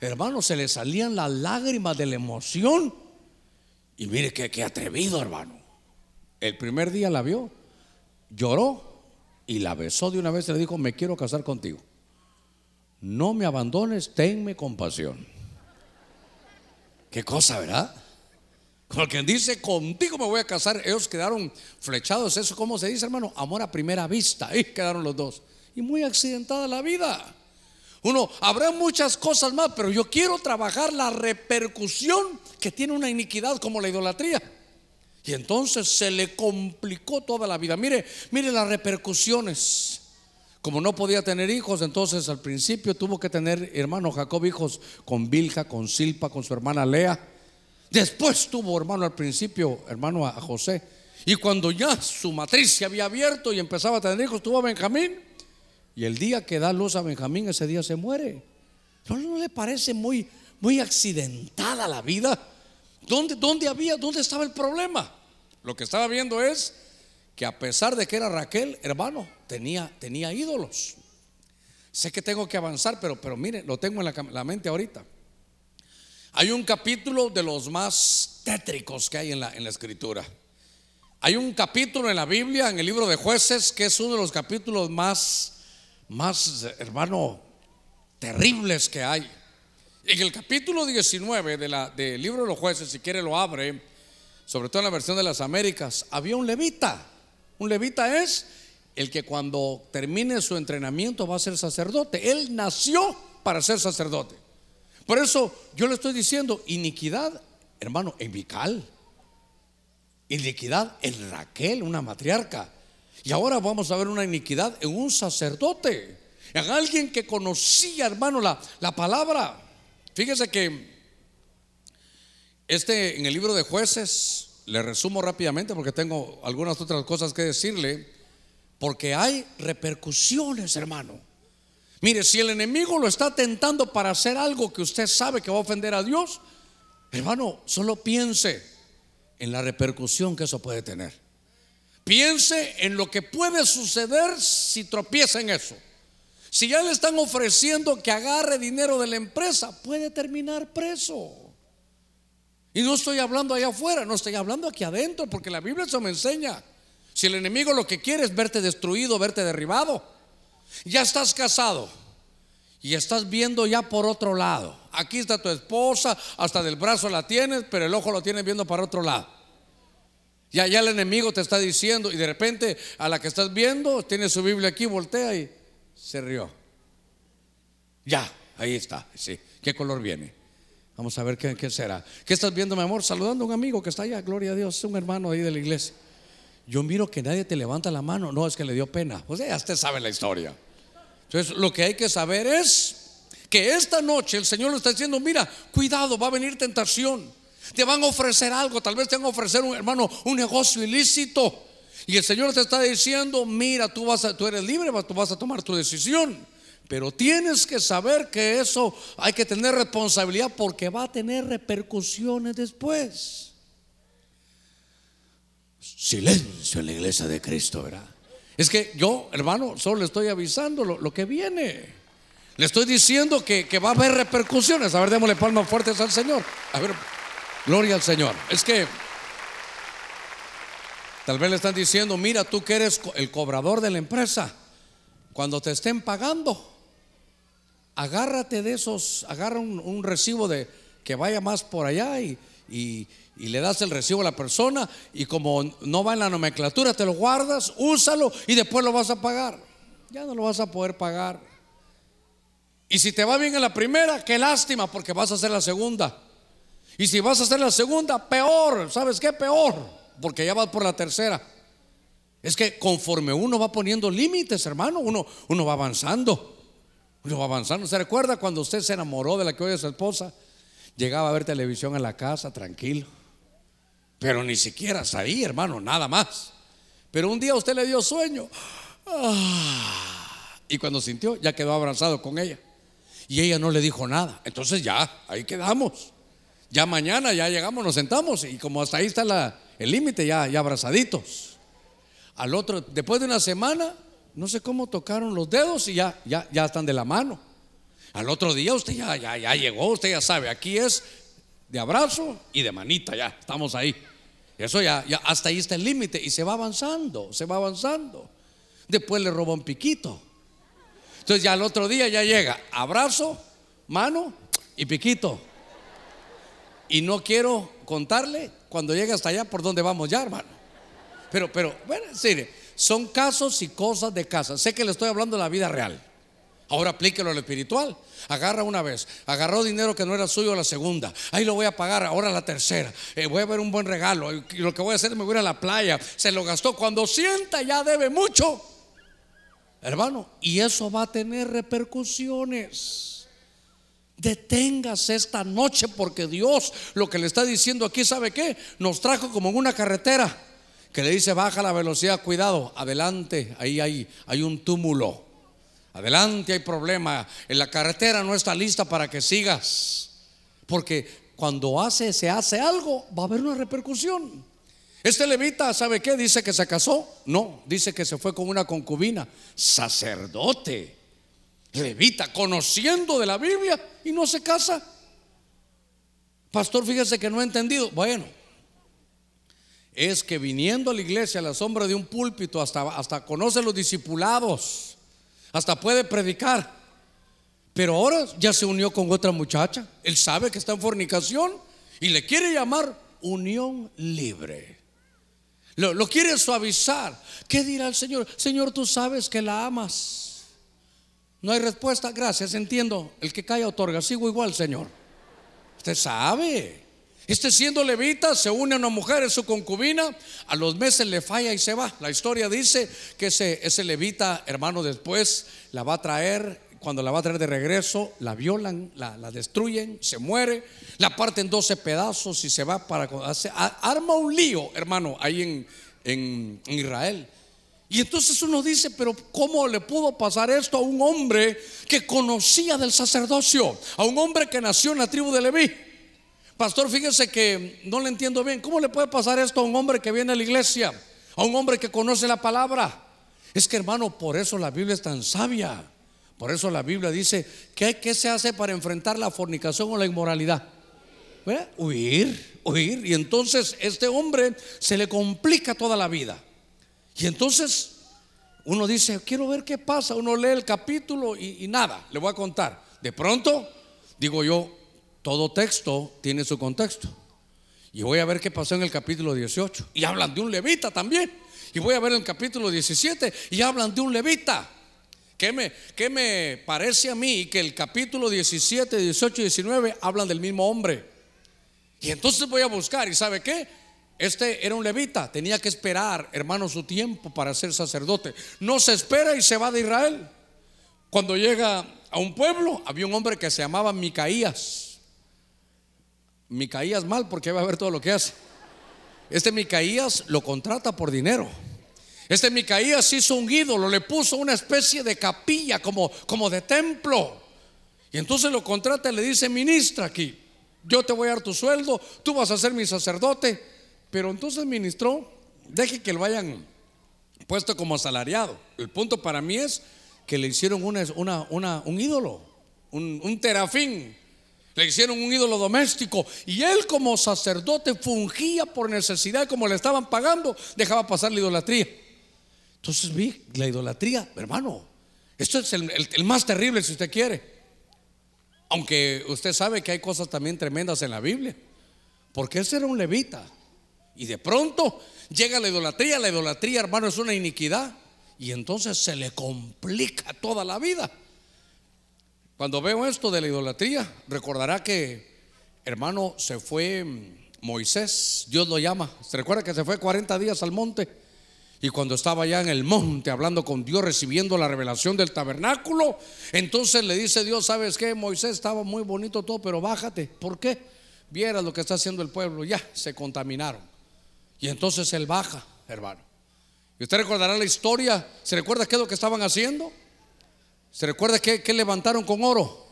Hermano, se le salían las lágrimas de la emoción. Y mire qué, atrevido, hermano. El primer día la vio, lloró y la besó de una vez y le dijo, me quiero casar contigo. No me abandones, tenme compasión. Qué cosa, ¿verdad? Con quien dice, contigo me voy a casar, ellos quedaron flechados. Eso, ¿cómo se dice, hermano? Amor a primera vista. Ahí quedaron los dos y muy accidentada la vida. Uno, habrá muchas cosas más, pero yo quiero trabajar la repercusión que tiene una iniquidad como la idolatría. Y entonces se le complicó toda la vida. Mire, mire las repercusiones. Como no podía tener hijos, entonces al principio tuvo que tener hermano Jacob hijos con Bilja, con Silpa, con su hermana Lea. Después tuvo hermano al principio, hermano a José. Y cuando ya su matriz se había abierto y empezaba a tener hijos, tuvo a Benjamín. Y el día que da luz a Benjamín, ese día se muere. ¿No, le parece muy, muy accidentada la vida? ¿Dónde, ¿Dónde había, dónde estaba el problema? Lo que estaba viendo es que a pesar de que era Raquel, hermano, tenía, tenía ídolos. Sé que tengo que avanzar, pero, pero mire, lo tengo en la, la mente ahorita. Hay un capítulo de los más tétricos que hay en la, en la escritura. Hay un capítulo en la Biblia, en el libro de jueces, que es uno de los capítulos más más, hermano, terribles que hay. En el capítulo 19 de la, del libro de los jueces, si quiere lo abre, sobre todo en la versión de las Américas, había un levita. Un levita es el que cuando termine su entrenamiento va a ser sacerdote. Él nació para ser sacerdote. Por eso yo le estoy diciendo, iniquidad, hermano, en Vical. Iniquidad en Raquel, una matriarca. Y ahora vamos a ver una iniquidad en un sacerdote, en alguien que conocía, hermano, la, la palabra. Fíjese que este en el libro de jueces, le resumo rápidamente porque tengo algunas otras cosas que decirle, porque hay repercusiones, hermano. Mire, si el enemigo lo está tentando para hacer algo que usted sabe que va a ofender a Dios, hermano, solo piense en la repercusión que eso puede tener. Piense en lo que puede suceder si tropieza en eso. Si ya le están ofreciendo que agarre dinero de la empresa, puede terminar preso. Y no estoy hablando allá afuera, no estoy hablando aquí adentro, porque la Biblia eso me enseña. Si el enemigo lo que quiere es verte destruido, verte derribado, ya estás casado y estás viendo ya por otro lado. Aquí está tu esposa, hasta del brazo la tienes, pero el ojo lo tienes viendo para otro lado. Ya, ya el enemigo te está diciendo y de repente a la que estás viendo tiene su Biblia aquí, voltea y se rió. Ya, ahí está, sí. ¿Qué color viene? Vamos a ver qué, será. ¿Qué estás viendo, mi amor? Saludando a un amigo que está allá, gloria a Dios, es un hermano ahí de la iglesia. Yo miro que nadie te levanta la mano, no, es que le dio pena. O sea, ya usted sabe la historia. Entonces, lo que hay que saber es que esta noche el Señor le está diciendo, mira, cuidado, va a venir tentación. Te van a ofrecer algo, tal vez te van a ofrecer un hermano un negocio ilícito. Y el Señor te está diciendo, mira, tú vas tú eres libre, tú vas a tomar tu decisión. Pero tienes que saber que eso hay que tener responsabilidad porque va a tener repercusiones después. Silencio en la iglesia de Cristo, ¿verdad? Es que yo, hermano, solo le estoy avisando lo, que viene. Le estoy diciendo que, que, va a haber repercusiones. A ver, démosle palmas fuertes al Señor. A ver, Gloria al Señor. Es que tal vez le están diciendo, mira, tú que eres el cobrador de la empresa, cuando te estén pagando, agárrate de esos, agarra un, recibo de que vaya más por allá y, y, le das el recibo a la persona y como no va en la nomenclatura, te lo guardas, úsalo y después lo vas a pagar. Ya no lo vas a poder pagar. Y si te va bien en la primera, qué lástima porque vas a hacer la segunda. Y si vas a hacer la segunda, peor. ¿Sabes qué? Peor. Porque ya vas por la tercera. Es que conforme uno va poniendo límites, hermano, uno, uno va avanzando. Uno va avanzando. ¿Se recuerda cuando usted se enamoró de la que hoy es su esposa? Llegaba a ver televisión en la casa, tranquilo. Pero ni siquiera ahí, hermano, nada más. Pero un día usted le dio sueño. Ah, y cuando sintió, ya quedó abrazado con ella. Y ella no le dijo nada. Entonces ya, ahí quedamos. Ya mañana ya llegamos, nos sentamos y como hasta ahí está el límite, ya, ya abrazaditos. Al otro, después de una semana, no sé cómo tocaron los dedos y ya, ya, ya están de la mano. Al otro día usted ya, ya, ya llegó, usted ya sabe, aquí es de abrazo y de manita, ya, estamos ahí. Eso ya, ya hasta ahí está el límite y se va avanzando, se va avanzando. Después le roba un piquito. Entonces ya al otro día ya llega abrazo, mano y piquito. Y no quiero contarle cuando llegue hasta allá por dónde vamos ya, hermano. Pero, pero, bueno, sí, son casos y cosas de casa. Sé que le estoy hablando de la vida real. Ahora aplíquelo al espiritual. Agarra una vez, agarró dinero que no era suyo la segunda. Ahí lo voy a pagar, ahora la tercera. Eh, voy a ver un buen regalo. Y lo que voy a hacer es me voy a ir a la playa. Se lo gastó. Cuando sienta ya debe mucho. Hermano, y eso va a tener repercusiones. Deténgase esta noche porque Dios lo que le está diciendo aquí, ¿sabe qué? Nos trajo como en una carretera que le dice baja la velocidad, cuidado, adelante, ahí hay, hay un túmulo. Adelante hay problema. En la carretera no está lista para que sigas. Porque cuando hace, se hace algo, va a haber una repercusión. Este levita, ¿sabe qué? Dice que se casó. No, dice que se fue con una concubina. Sacerdote. Levita, conociendo de la Biblia y no se casa. Pastor, fíjese que no he entendido. Bueno, es que viniendo a la iglesia a la sombra de un púlpito, hasta, hasta conoce los discipulados hasta puede predicar. Pero ahora ya se unió con otra muchacha. Él sabe que está en fornicación y le quiere llamar unión libre. Lo, quiere suavizar. ¿Qué dirá el Señor? Señor, tú sabes que la amas. No hay respuesta. Gracias, entiendo. El que cae otorga. Sigo igual, Señor. Usted sabe. Este siendo levita se une a una mujer, en su concubina, a los meses le falla y se va. La historia dice que ese, ese levita, hermano, después la va a traer, cuando la va a traer de regreso, la violan, la, destruyen, se muere, la parten 12 pedazos y se va para... Hace, arma un lío, hermano, ahí en, en Israel. Y entonces uno dice, pero ¿cómo le pudo pasar esto a un hombre que conocía del sacerdocio? A un hombre que nació en la tribu de Leví. Pastor, fíjese que no le entiendo bien. ¿Cómo le puede pasar esto a un hombre que viene a la iglesia? A un hombre que conoce la palabra. Es que hermano, por eso la Biblia es tan sabia. Por eso la Biblia dice, ¿qué, qué se hace para enfrentar la fornicación o la inmoralidad? Huir, huir. Y entonces este hombre se le complica toda la vida. Y entonces uno dice, quiero ver qué pasa. Uno lee el capítulo y, y nada, le voy a contar. De pronto, digo yo, todo texto tiene su contexto. Y voy a ver qué pasó en el capítulo 18. Y hablan de un levita también. Y voy a ver el capítulo 17 y hablan de un levita. ¿Qué me, qué me parece a mí que el capítulo 17, 18 y 19 hablan del mismo hombre? Y entonces voy a buscar, ¿y sabe qué? Este era un levita, tenía que esperar, hermano, su tiempo para ser sacerdote. No se espera y se va de Israel. Cuando llega a un pueblo, había un hombre que se llamaba Micaías. Micaías mal porque va a ver todo lo que hace. Este Micaías lo contrata por dinero. Este Micaías hizo un ídolo, le puso una especie de capilla como, como de templo. Y entonces lo contrata y le dice, ministra aquí, yo te voy a dar tu sueldo, tú vas a ser mi sacerdote. Pero entonces ministró, deje que lo vayan puesto como asalariado. El punto para mí es que le hicieron una, una, un ídolo, un, un terafín le hicieron un ídolo doméstico y él como sacerdote fungía por necesidad, como le estaban pagando, dejaba pasar la idolatría. Entonces vi la idolatría, hermano, esto es el, más terrible si usted quiere. Aunque usted sabe que hay cosas también tremendas en la Biblia. Porque ese era un levita. Y de pronto llega la idolatría. La idolatría, hermano, es una iniquidad. Y entonces se le complica toda la vida. Cuando veo esto de la idolatría, recordará que, hermano, se fue Moisés, Dios lo llama. ¿Se recuerda que se fue 40 días al monte? Y cuando estaba allá en el monte hablando con Dios, recibiendo la revelación del tabernáculo, entonces le dice Dios, ¿sabes qué? Moisés estaba muy bonito todo, pero bájate. ¿Por qué? Viera lo que está haciendo el pueblo. Ya, se contaminaron. Y entonces él baja, hermano. Y usted recordará la historia. ¿Se recuerda qué es lo que estaban haciendo? ¿Se recuerda qué, qué levantaron con oro?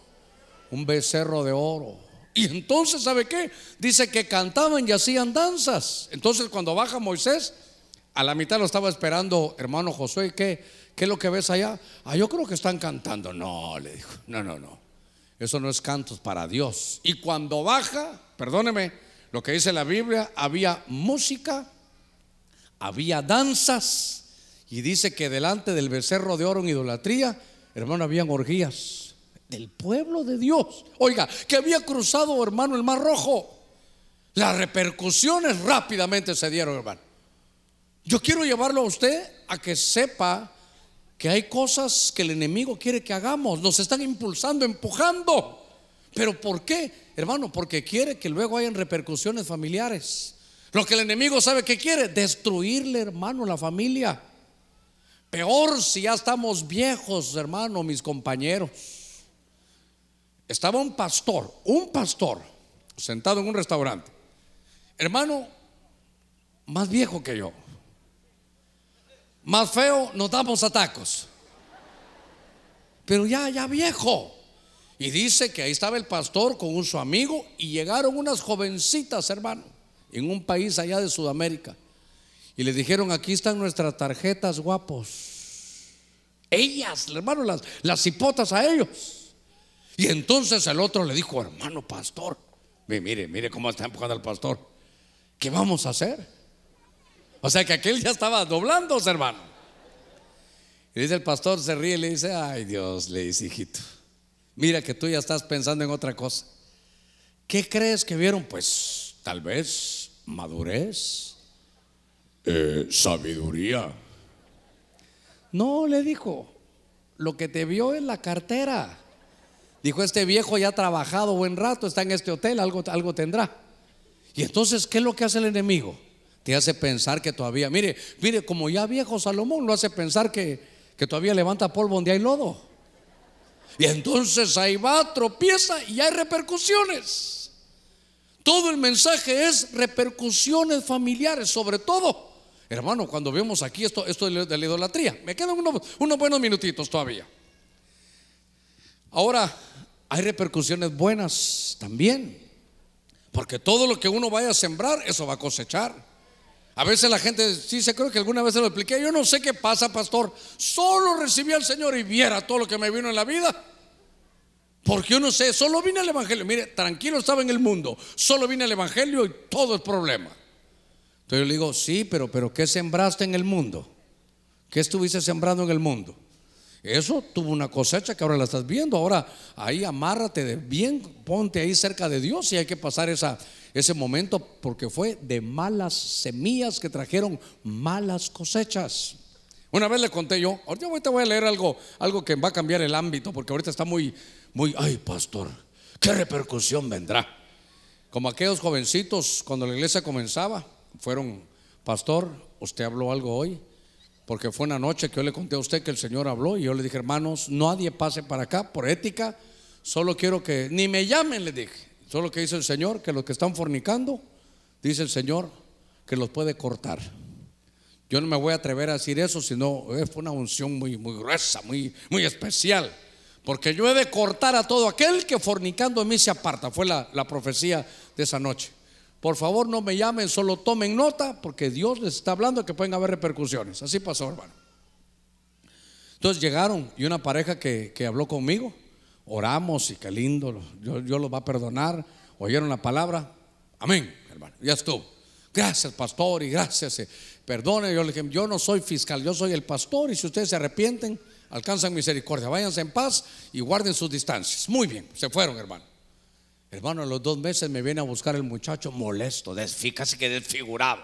Un becerro de oro. Y entonces, ¿sabe qué? Dice que cantaban y hacían danzas. Entonces, cuando baja Moisés, a la mitad lo estaba esperando hermano Josué. ¿Qué, ¿Qué es lo que ves allá? Ah, yo creo que están cantando. No, le dijo. No, no, no. Eso no es cantos para Dios. Y cuando baja, perdóneme, lo que dice la Biblia, había música, había danzas. Y dice que delante del becerro de oro en idolatría, hermano, habían orgías del pueblo de Dios. Oiga, que había cruzado, hermano, el mar rojo. Las repercusiones rápidamente se dieron, hermano. Yo quiero llevarlo a usted a que sepa que hay cosas que el enemigo quiere que hagamos, nos están impulsando, empujando. ¿Pero por qué? Hermano, porque quiere que luego hayan repercusiones familiares. Lo que el enemigo sabe que quiere, destruirle, hermano, la familia. Peor si ya estamos viejos, hermano, mis compañeros. Estaba un pastor, un pastor, sentado en un restaurante. Hermano, más viejo que yo más feo nos damos atacos. Pero ya, ya viejo. Y dice que ahí estaba el pastor con un su amigo y llegaron unas jovencitas, hermano, en un país allá de Sudamérica. Y le dijeron, aquí están nuestras tarjetas guapos. Ellas, hermano, las, las hipotas a ellos. Y entonces el otro le dijo, hermano pastor, mire, mire cómo está empujando al pastor. ¿Qué vamos a hacer? O sea que aquel ya estaba doblándose, hermano. Y dice el pastor, se ríe y le dice, ay Dios, le dice, hijito, mira que tú ya estás pensando en otra cosa. ¿Qué crees que vieron? Pues tal vez madurez, eh, sabiduría. No, le dijo, lo que te vio en la cartera. Dijo, este viejo ya ha trabajado buen rato, está en este hotel, algo, algo tendrá. Y entonces, ¿qué es lo que hace el enemigo? te hace pensar que todavía, mire, mire, como ya viejo Salomón lo hace pensar que, que todavía levanta polvo donde hay lodo. Y entonces ahí va, tropieza y hay repercusiones. Todo el mensaje es repercusiones familiares, sobre todo. Hermano, cuando vemos aquí esto, esto de la idolatría, me quedan unos, buenos minutitos todavía. Ahora, hay repercusiones buenas también, porque todo lo que uno vaya a sembrar, eso va a cosechar. A veces la gente sí se cree que alguna vez se lo expliqué. Yo no sé qué pasa, pastor. Solo recibí al Señor y viera todo lo que me vino en la vida. Porque yo no sé, solo vine al Evangelio. Mire, tranquilo estaba en el mundo. Solo vine al Evangelio y todo es problema. Entonces yo le digo, sí, pero, pero ¿qué sembraste en el mundo? ¿Qué estuviste sembrando en el mundo? Eso tuvo una cosecha que ahora la estás viendo. Ahora ahí amárrate de bien, ponte ahí cerca de Dios y hay que pasar esa, ese momento porque fue de malas semillas que trajeron malas cosechas. Una vez le conté yo, ahorita voy a leer algo, algo que va a cambiar el ámbito porque ahorita está muy, muy, ay pastor, ¿qué repercusión vendrá? Como aquellos jovencitos cuando la iglesia comenzaba, fueron, pastor, usted habló algo hoy, porque fue una noche que yo le conté a usted que el Señor habló y yo le dije, hermanos, nadie pase para acá por ética, solo quiero que ni me llamen, le dije. Solo que dice el Señor que los que están fornicando, dice el Señor que los puede cortar. Yo no me voy a atrever a decir eso, sino es una unción muy, muy gruesa, muy, muy especial. Porque yo he de cortar a todo aquel que fornicando en mí se aparta. Fue la, la profecía de esa noche. Por favor, no me llamen, solo tomen nota, porque Dios les está hablando que pueden haber repercusiones. Así pasó, hermano. Entonces llegaron y una pareja que, que habló conmigo oramos y qué lindo, yo, yo los va a perdonar. Oyeron la palabra, amén, hermano, ya estuvo. Gracias, pastor, y gracias. Eh, perdone, yo le yo no soy fiscal, yo soy el pastor, y si ustedes se arrepienten, alcanzan misericordia. Váyanse en paz y guarden sus distancias. Muy bien, se fueron, hermano. Hermano, a los dos meses me viene a buscar el muchacho molesto, casi que desfigurado.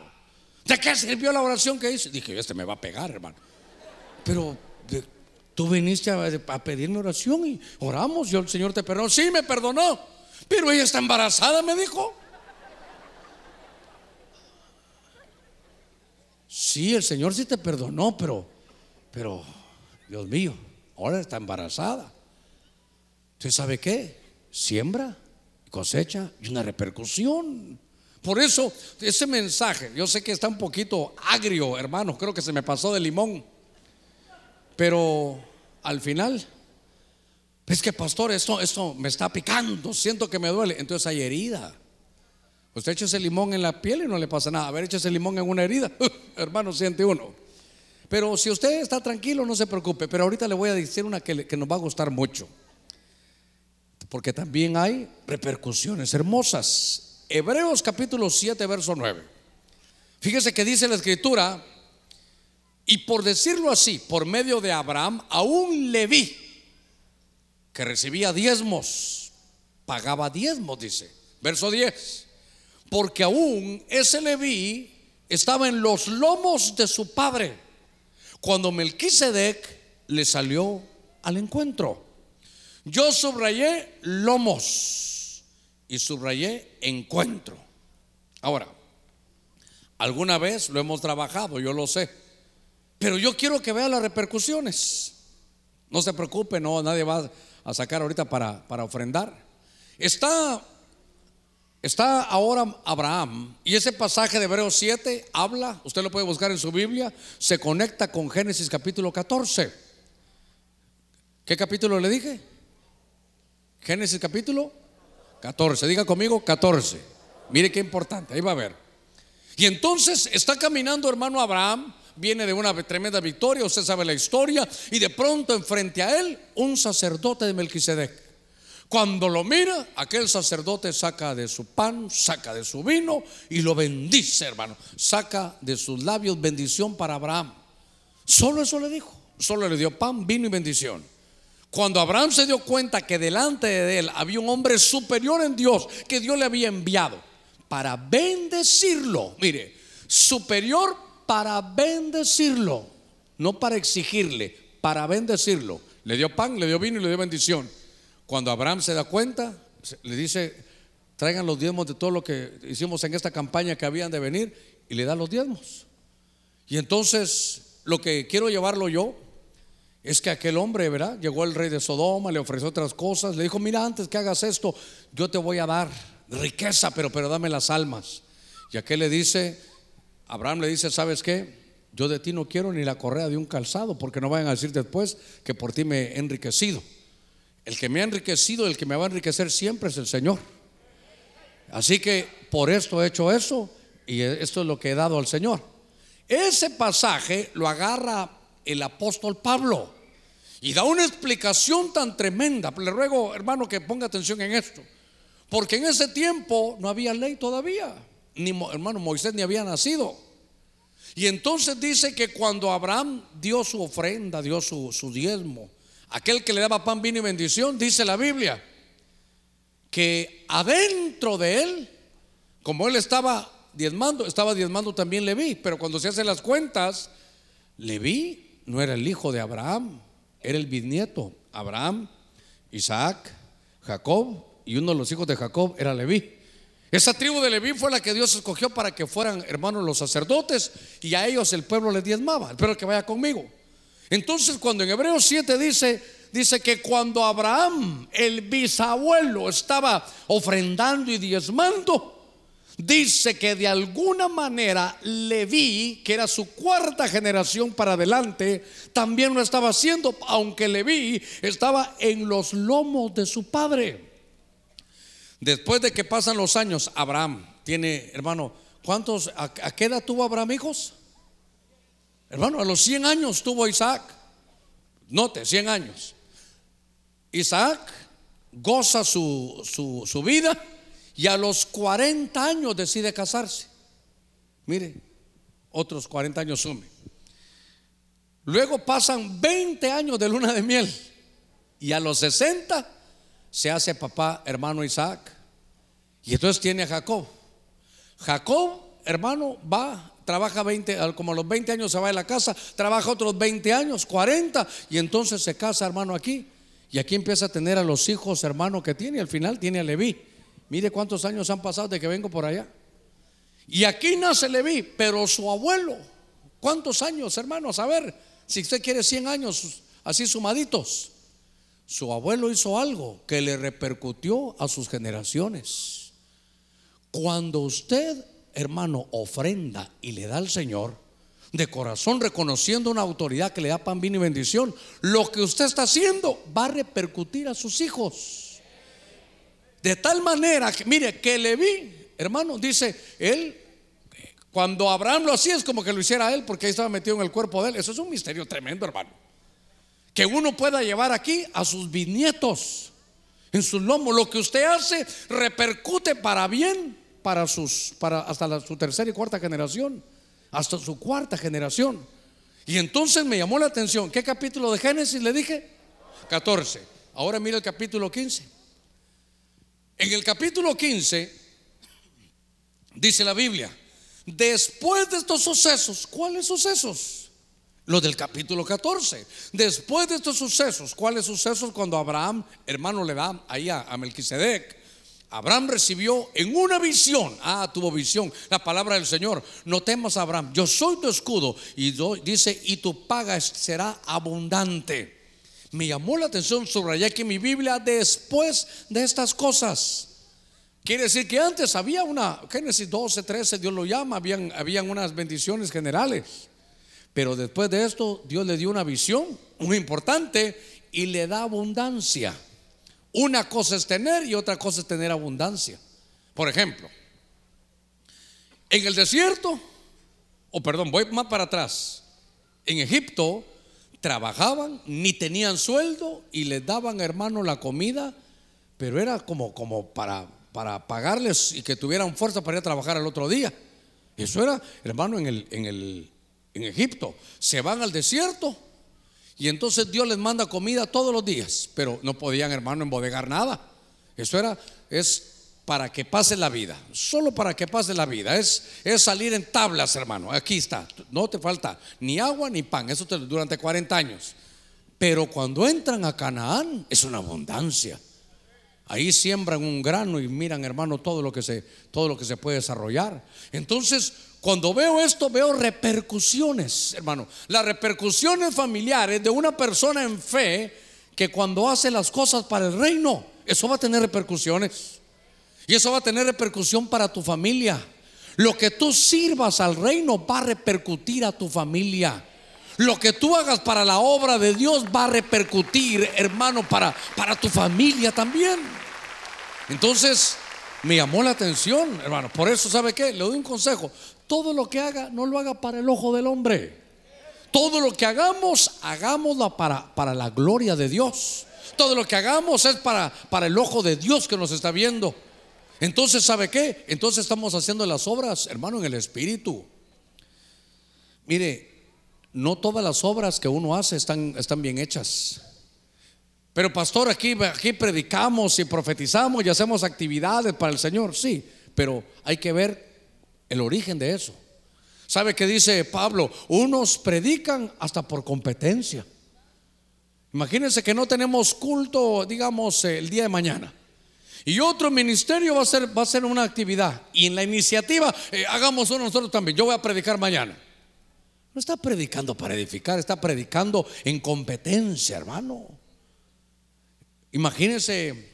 ¿De qué sirvió la oración que hice? Dije, este me va a pegar, hermano. Pero Tú viniste a, pedirme oración y oramos. Yo el Señor te perdonó. Sí, me perdonó. Pero ella está embarazada, me dijo. Sí, el Señor sí te perdonó, pero, pero, Dios mío, ahora está embarazada. ¿Usted sabe qué? Siembra, cosecha y una repercusión. Por eso, ese mensaje, yo sé que está un poquito agrio, hermano, creo que se me pasó de limón. Pero al final, es que pastor, esto, esto me está picando, siento que me duele. Entonces hay herida. Usted echa ese limón en la piel y no le pasa nada. A ver, echa ese limón en una herida, *laughs* hermano, siente uno. Pero si usted está tranquilo, no se preocupe. Pero ahorita le voy a decir una que, que nos va a gustar mucho. Porque también hay repercusiones hermosas. Hebreos capítulo 7, verso 9. Fíjese que dice la escritura, y por decirlo así, por medio de Abraham, aún Leví, que recibía diezmos, pagaba diezmos, dice. Verso 10. Porque aún ese Leví estaba en los lomos de su padre, cuando Melquisedec le salió al encuentro. Yo subrayé lomos y subrayé encuentro. Ahora, alguna vez lo hemos trabajado, yo lo sé, pero yo quiero que vea las repercusiones. No se preocupe, no, nadie va a sacar ahorita para, para ofrendar. Está, está ahora Abraham y ese pasaje de Hebreos 7 habla, usted lo puede buscar en su Biblia, se conecta con Génesis capítulo 14. ¿Qué capítulo le dije? Génesis capítulo 14, diga conmigo 14. Mire qué importante, ahí va a ver. Y entonces está caminando hermano Abraham, viene de una tremenda victoria, usted sabe la historia, y de pronto enfrente a él un sacerdote de Melquisedec. Cuando lo mira, aquel sacerdote saca de su pan, saca de su vino y lo bendice, hermano. Saca de sus labios bendición para Abraham. Solo eso le dijo. Solo le dio pan, vino y bendición. Cuando Abraham se dio cuenta que delante de él había un hombre superior en Dios, que Dios le había enviado para bendecirlo, mire, superior para bendecirlo, no para exigirle, para bendecirlo. Le dio pan, le dio vino y le dio bendición. Cuando Abraham se da cuenta, le dice, traigan los diezmos de todo lo que hicimos en esta campaña que habían de venir y le da los diezmos. Y entonces, lo que quiero llevarlo yo es que aquel hombre, ¿verdad? Llegó el rey de Sodoma, le ofreció otras cosas, le dijo, mira, antes que hagas esto, yo te voy a dar riqueza, pero, pero dame las almas. Y aquel le dice, Abraham le dice, ¿sabes qué? Yo de ti no quiero ni la correa de un calzado, porque no vayan a decir después que por ti me he enriquecido. El que me ha enriquecido, el que me va a enriquecer siempre es el Señor. Así que por esto he hecho eso y esto es lo que he dado al Señor. Ese pasaje lo agarra el apóstol Pablo. Y da una explicación tan tremenda. Le ruego, hermano, que ponga atención en esto. Porque en ese tiempo no había ley todavía. Ni hermano Moisés ni había nacido. Y entonces dice que cuando Abraham dio su ofrenda, dio su, su diezmo, aquel que le daba pan, vino y bendición, dice la Biblia, que adentro de él, como él estaba diezmando, estaba diezmando también Leví, pero cuando se hacen las cuentas, Leví no era el hijo de Abraham, era el bisnieto. Abraham, Isaac, Jacob y uno de los hijos de Jacob era Leví. Esa tribu de Leví fue la que Dios escogió para que fueran hermanos los sacerdotes y a ellos el pueblo les diezmaba. Espero que vaya conmigo. Entonces cuando en Hebreos 7 dice, dice que cuando Abraham, el bisabuelo, estaba ofrendando y diezmando, dice que de alguna manera Leví, que era su cuarta generación para adelante, también lo estaba haciendo, aunque Leví estaba en los lomos de su padre. Después de que pasan los años, Abraham tiene, hermano, ¿cuántos, a, qué edad tuvo Abraham hijos? Hermano, a los 100 años tuvo Isaac. Note, 100 años. Isaac goza su, su, su vida y a los 40 años decide casarse. Mire, otros 40 años sume. Luego pasan 20 años de luna de miel y a los 60 se hace papá hermano Isaac. Y entonces tiene a Jacob. Jacob, hermano, va, trabaja 20, como a los 20 años se va de la casa, trabaja otros 20 años, 40, y entonces se casa, hermano, aquí. Y aquí empieza a tener a los hijos, hermano, que tiene, y al final tiene a Leví. Mire cuántos años han pasado de que vengo por allá. Y aquí nace Leví, pero su abuelo, ¿Cuántos años, hermanos? A ver, si usted quiere 100 años así sumaditos. Su abuelo hizo algo que le repercutió a sus generaciones. Cuando usted, hermano, ofrenda y le da al Señor, de corazón reconociendo una autoridad que le da pan, vino y bendición, lo que usted está haciendo va a repercutir a sus hijos. De tal manera que, mire, que le vi, hermano, dice, él, cuando Abraham lo hacía es como que lo hiciera él, porque ahí estaba metido en el cuerpo de él. Eso es un misterio tremendo, hermano. Que uno pueda llevar aquí a sus bisnietos en sus lomos. Lo que usted hace repercute para bien para sus, para hasta su tercera y cuarta generación hasta su cuarta generación. Y entonces me llamó la atención, ¿qué capítulo de Génesis le dije? 14. Ahora mira el capítulo 15. En el capítulo 15 dice la Biblia, después de estos sucesos, ¿cuáles sucesos? Los del capítulo 14. Después de estos sucesos, ¿cuáles sucesos cuando Abraham, hermano, le da ahí a, Melquisedec? Abraham recibió en una visión, ah, tuvo visión, la palabra del Señor. No temas, Abraham, yo soy tu escudo. Y dice, y tu paga será abundante. Me llamó la atención, subrayé que mi Biblia después de estas cosas. Quiere decir que antes había una, Génesis 12, 13, Dios lo llama, habían, habían unas bendiciones generales. Pero después de esto, Dios le dio una visión muy importante y le da abundancia. Una cosa es tener y otra cosa es tener abundancia. Por ejemplo, en el desierto, o perdón, voy más para atrás, en Egipto trabajaban, ni tenían sueldo y les daban, hermano, la comida, pero era como, como para, para pagarles y que tuvieran fuerza para ir a trabajar al otro día. Eso era, hermano, en, el, en, el, en Egipto. Se van al desierto y entonces Dios les manda comida todos los días, pero no podían, hermano, embodegar nada. Eso era, es para que pase la vida, solo para que pase la vida. Es, es salir en tablas, hermano. Aquí está, no te falta ni agua ni pan, eso durante 40 años. Pero cuando entran a Canaán es una abundancia. Ahí siembran un grano y miran, hermano, todo lo que se, todo lo que se puede desarrollar. Entonces, cuando veo esto, veo repercusiones, hermano. Las repercusiones familiares de una persona en fe que cuando hace las cosas para el reino, eso va a tener repercusiones. Y eso va a tener repercusión para tu familia. Lo que tú sirvas al reino va a repercutir a tu familia. Lo que tú hagas para la obra de Dios va a repercutir, hermano, para, para tu familia también. Entonces, me llamó la atención, hermano. Por eso, ¿sabe qué? Le doy un consejo todo lo que haga, no lo haga para el ojo del hombre. Todo lo que hagamos, hagámoslo para, para la gloria de Dios. Todo lo que hagamos es para, para el ojo de Dios que nos está viendo. Entonces, ¿sabe qué? Entonces estamos haciendo las obras, hermano, en el Espíritu. Mire, no todas las obras que uno hace están, están bien hechas. Pero pastor, aquí, aquí predicamos y profetizamos y hacemos actividades para el Señor, sí, pero hay que ver el origen de eso. ¿Sabe qué dice Pablo? Unos predican hasta por competencia. Imagínense que no tenemos culto, digamos, el día de mañana. Y otro ministerio va a ser, va a ser una actividad. Y en la iniciativa, eh, hagamos uno nosotros también. Yo voy a predicar mañana. No está predicando para edificar, está predicando en competencia, hermano. Imagínense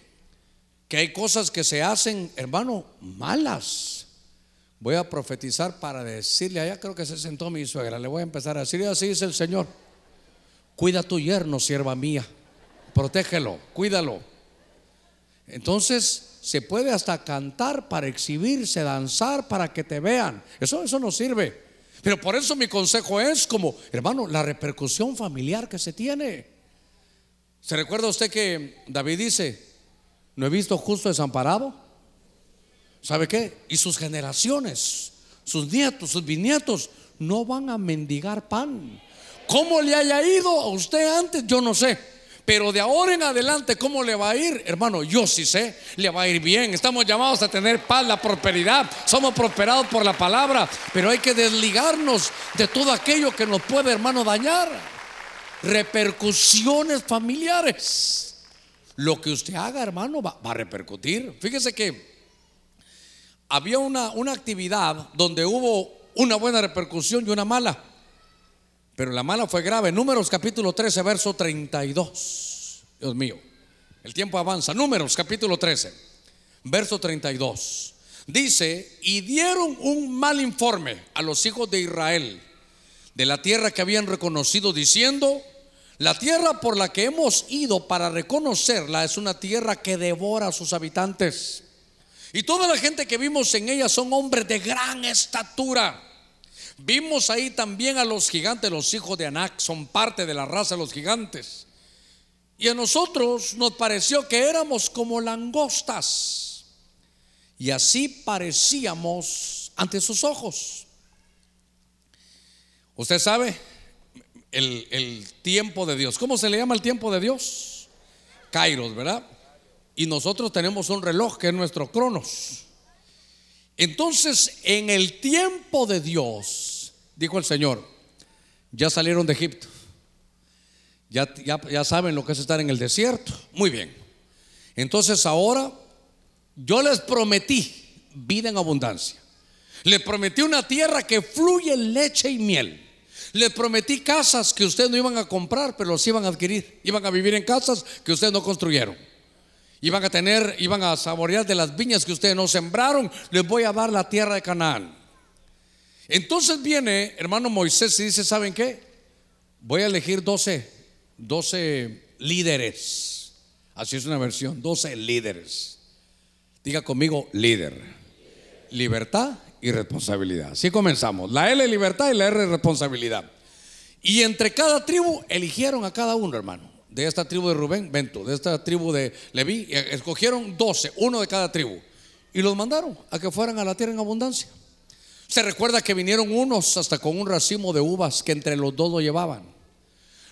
que hay cosas que se hacen, hermano, malas. Voy a profetizar para decirle, allá creo que se sentó mi suegra, le voy a empezar a decir, así dice el Señor, cuida tu yerno, sierva mía, protégelo, cuídalo. Entonces se puede hasta cantar para exhibirse, danzar para que te vean. Eso, eso no sirve. Pero por eso mi consejo es como, hermano, la repercusión familiar que se tiene. ¿Se recuerda usted que David dice, no he visto justo desamparado? ¿Sabe qué? Y sus generaciones, sus nietos, sus bisnietos, no van a mendigar pan. ¿Cómo le haya ido a usted antes? Yo no sé. Pero de ahora en adelante, ¿cómo le va a ir? Hermano, yo sí sé, le va a ir bien. Estamos llamados a tener paz, la prosperidad. Somos prosperados por la palabra, pero hay que desligarnos de todo aquello que nos puede, hermano, dañar. Repercusiones familiares. Lo que usted haga, hermano, va, a repercutir. Fíjese que había una, una actividad donde hubo una buena repercusión y una mala. Pero la mala fue grave. Números capítulo 13, verso 32. Dios mío, el tiempo avanza. Números capítulo 13, verso 32. Dice, y dieron un mal informe a los hijos de Israel de la tierra que habían reconocido, diciendo, la tierra por la que hemos ido para reconocerla es una tierra que devora a sus habitantes. Y toda la gente que vimos en ella son hombres de gran estatura. Vimos ahí también a los gigantes, los hijos de Anac, son parte de la raza de los gigantes. Y a nosotros nos pareció que éramos como langostas. Y así parecíamos ante sus ojos. Usted sabe el, el, tiempo de Dios. ¿Cómo se le llama el tiempo de Dios? Kairos, ¿verdad? Y nosotros tenemos un reloj que es nuestro cronos. Entonces, en el tiempo de Dios, dijo el Señor, ya salieron de Egipto. Ya, ya, saben lo que es estar en el desierto. Muy bien. Entonces ahora yo les prometí vida en abundancia. Les prometí una tierra que fluye leche y miel. Les prometí casas que ustedes no iban a comprar, pero los iban a adquirir. Iban a vivir en casas que ustedes no construyeron. Iban a tener, iban a saborear de las viñas que ustedes no sembraron. Les voy a dar la tierra de Canaán. Entonces viene hermano Moisés y dice, ¿saben qué? Voy a elegir 12, 12 líderes. Así es una versión, 12 líderes. Diga conmigo, líder. Libertad y responsabilidad. Así comenzamos. La L libertad y la R responsabilidad. Y entre cada tribu eligieron a cada uno, hermano de esta tribu de Rubén, Bento, de esta tribu de Leví, escogieron 12, uno de cada tribu, y los mandaron a que fueran a la tierra en abundancia. Se recuerda que vinieron unos hasta con un racimo de uvas que entre los dos lo llevaban.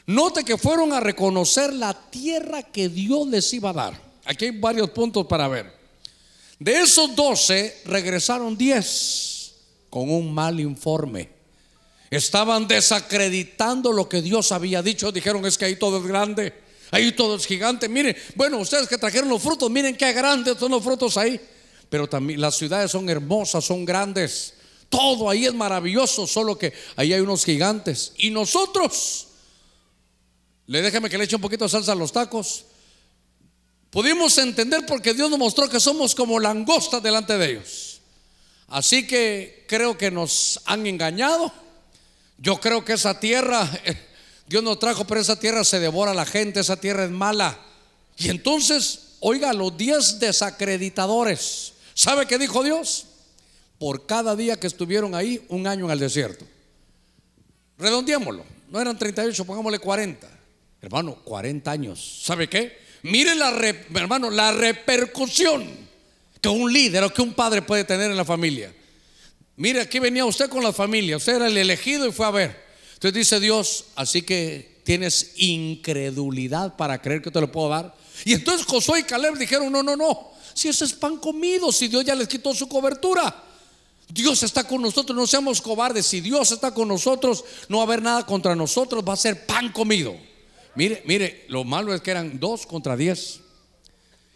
Note que fueron a reconocer la tierra que Dios les iba a dar. Aquí hay varios puntos para ver. De esos 12 regresaron 10 con un mal informe. Estaban desacreditando lo que Dios había dicho. Dijeron, es que ahí todo es grande, ahí todo es gigante. Miren, bueno, ustedes que trajeron los frutos, miren qué grandes son los frutos ahí. Pero también las ciudades son hermosas, son grandes. Todo ahí es maravilloso, solo que ahí hay unos gigantes. Y nosotros, le déjame que le eche un poquito de salsa a los tacos. Pudimos entender porque Dios nos mostró que somos como langostas delante de ellos. Así que creo que nos han engañado yo creo que esa tierra, eh, Dios nos trajo, pero esa tierra se devora a la gente, esa tierra es mala. Y entonces, oiga, los diez desacreditadores, ¿sabe qué dijo Dios? Por cada día que estuvieron ahí, un año en el desierto. Redondeémoslo, no eran 38, pongámosle 40. Hermano, 40 años. ¿Sabe qué? Mire la, hermano, la repercusión que un líder o que un padre puede tener en la familia. Mire, aquí venía usted con la familia, usted era el elegido y fue a ver. Entonces dice Dios, así que tienes incredulidad para creer que te lo puedo dar. Y entonces Josué y Caleb dijeron, no, no, no, si ese es pan comido, si Dios ya les quitó su cobertura. Dios está con nosotros, no seamos cobardes. Si Dios está con nosotros, no va a haber nada contra nosotros, va a ser pan comido. Mire, mire, lo malo es que eran dos contra diez.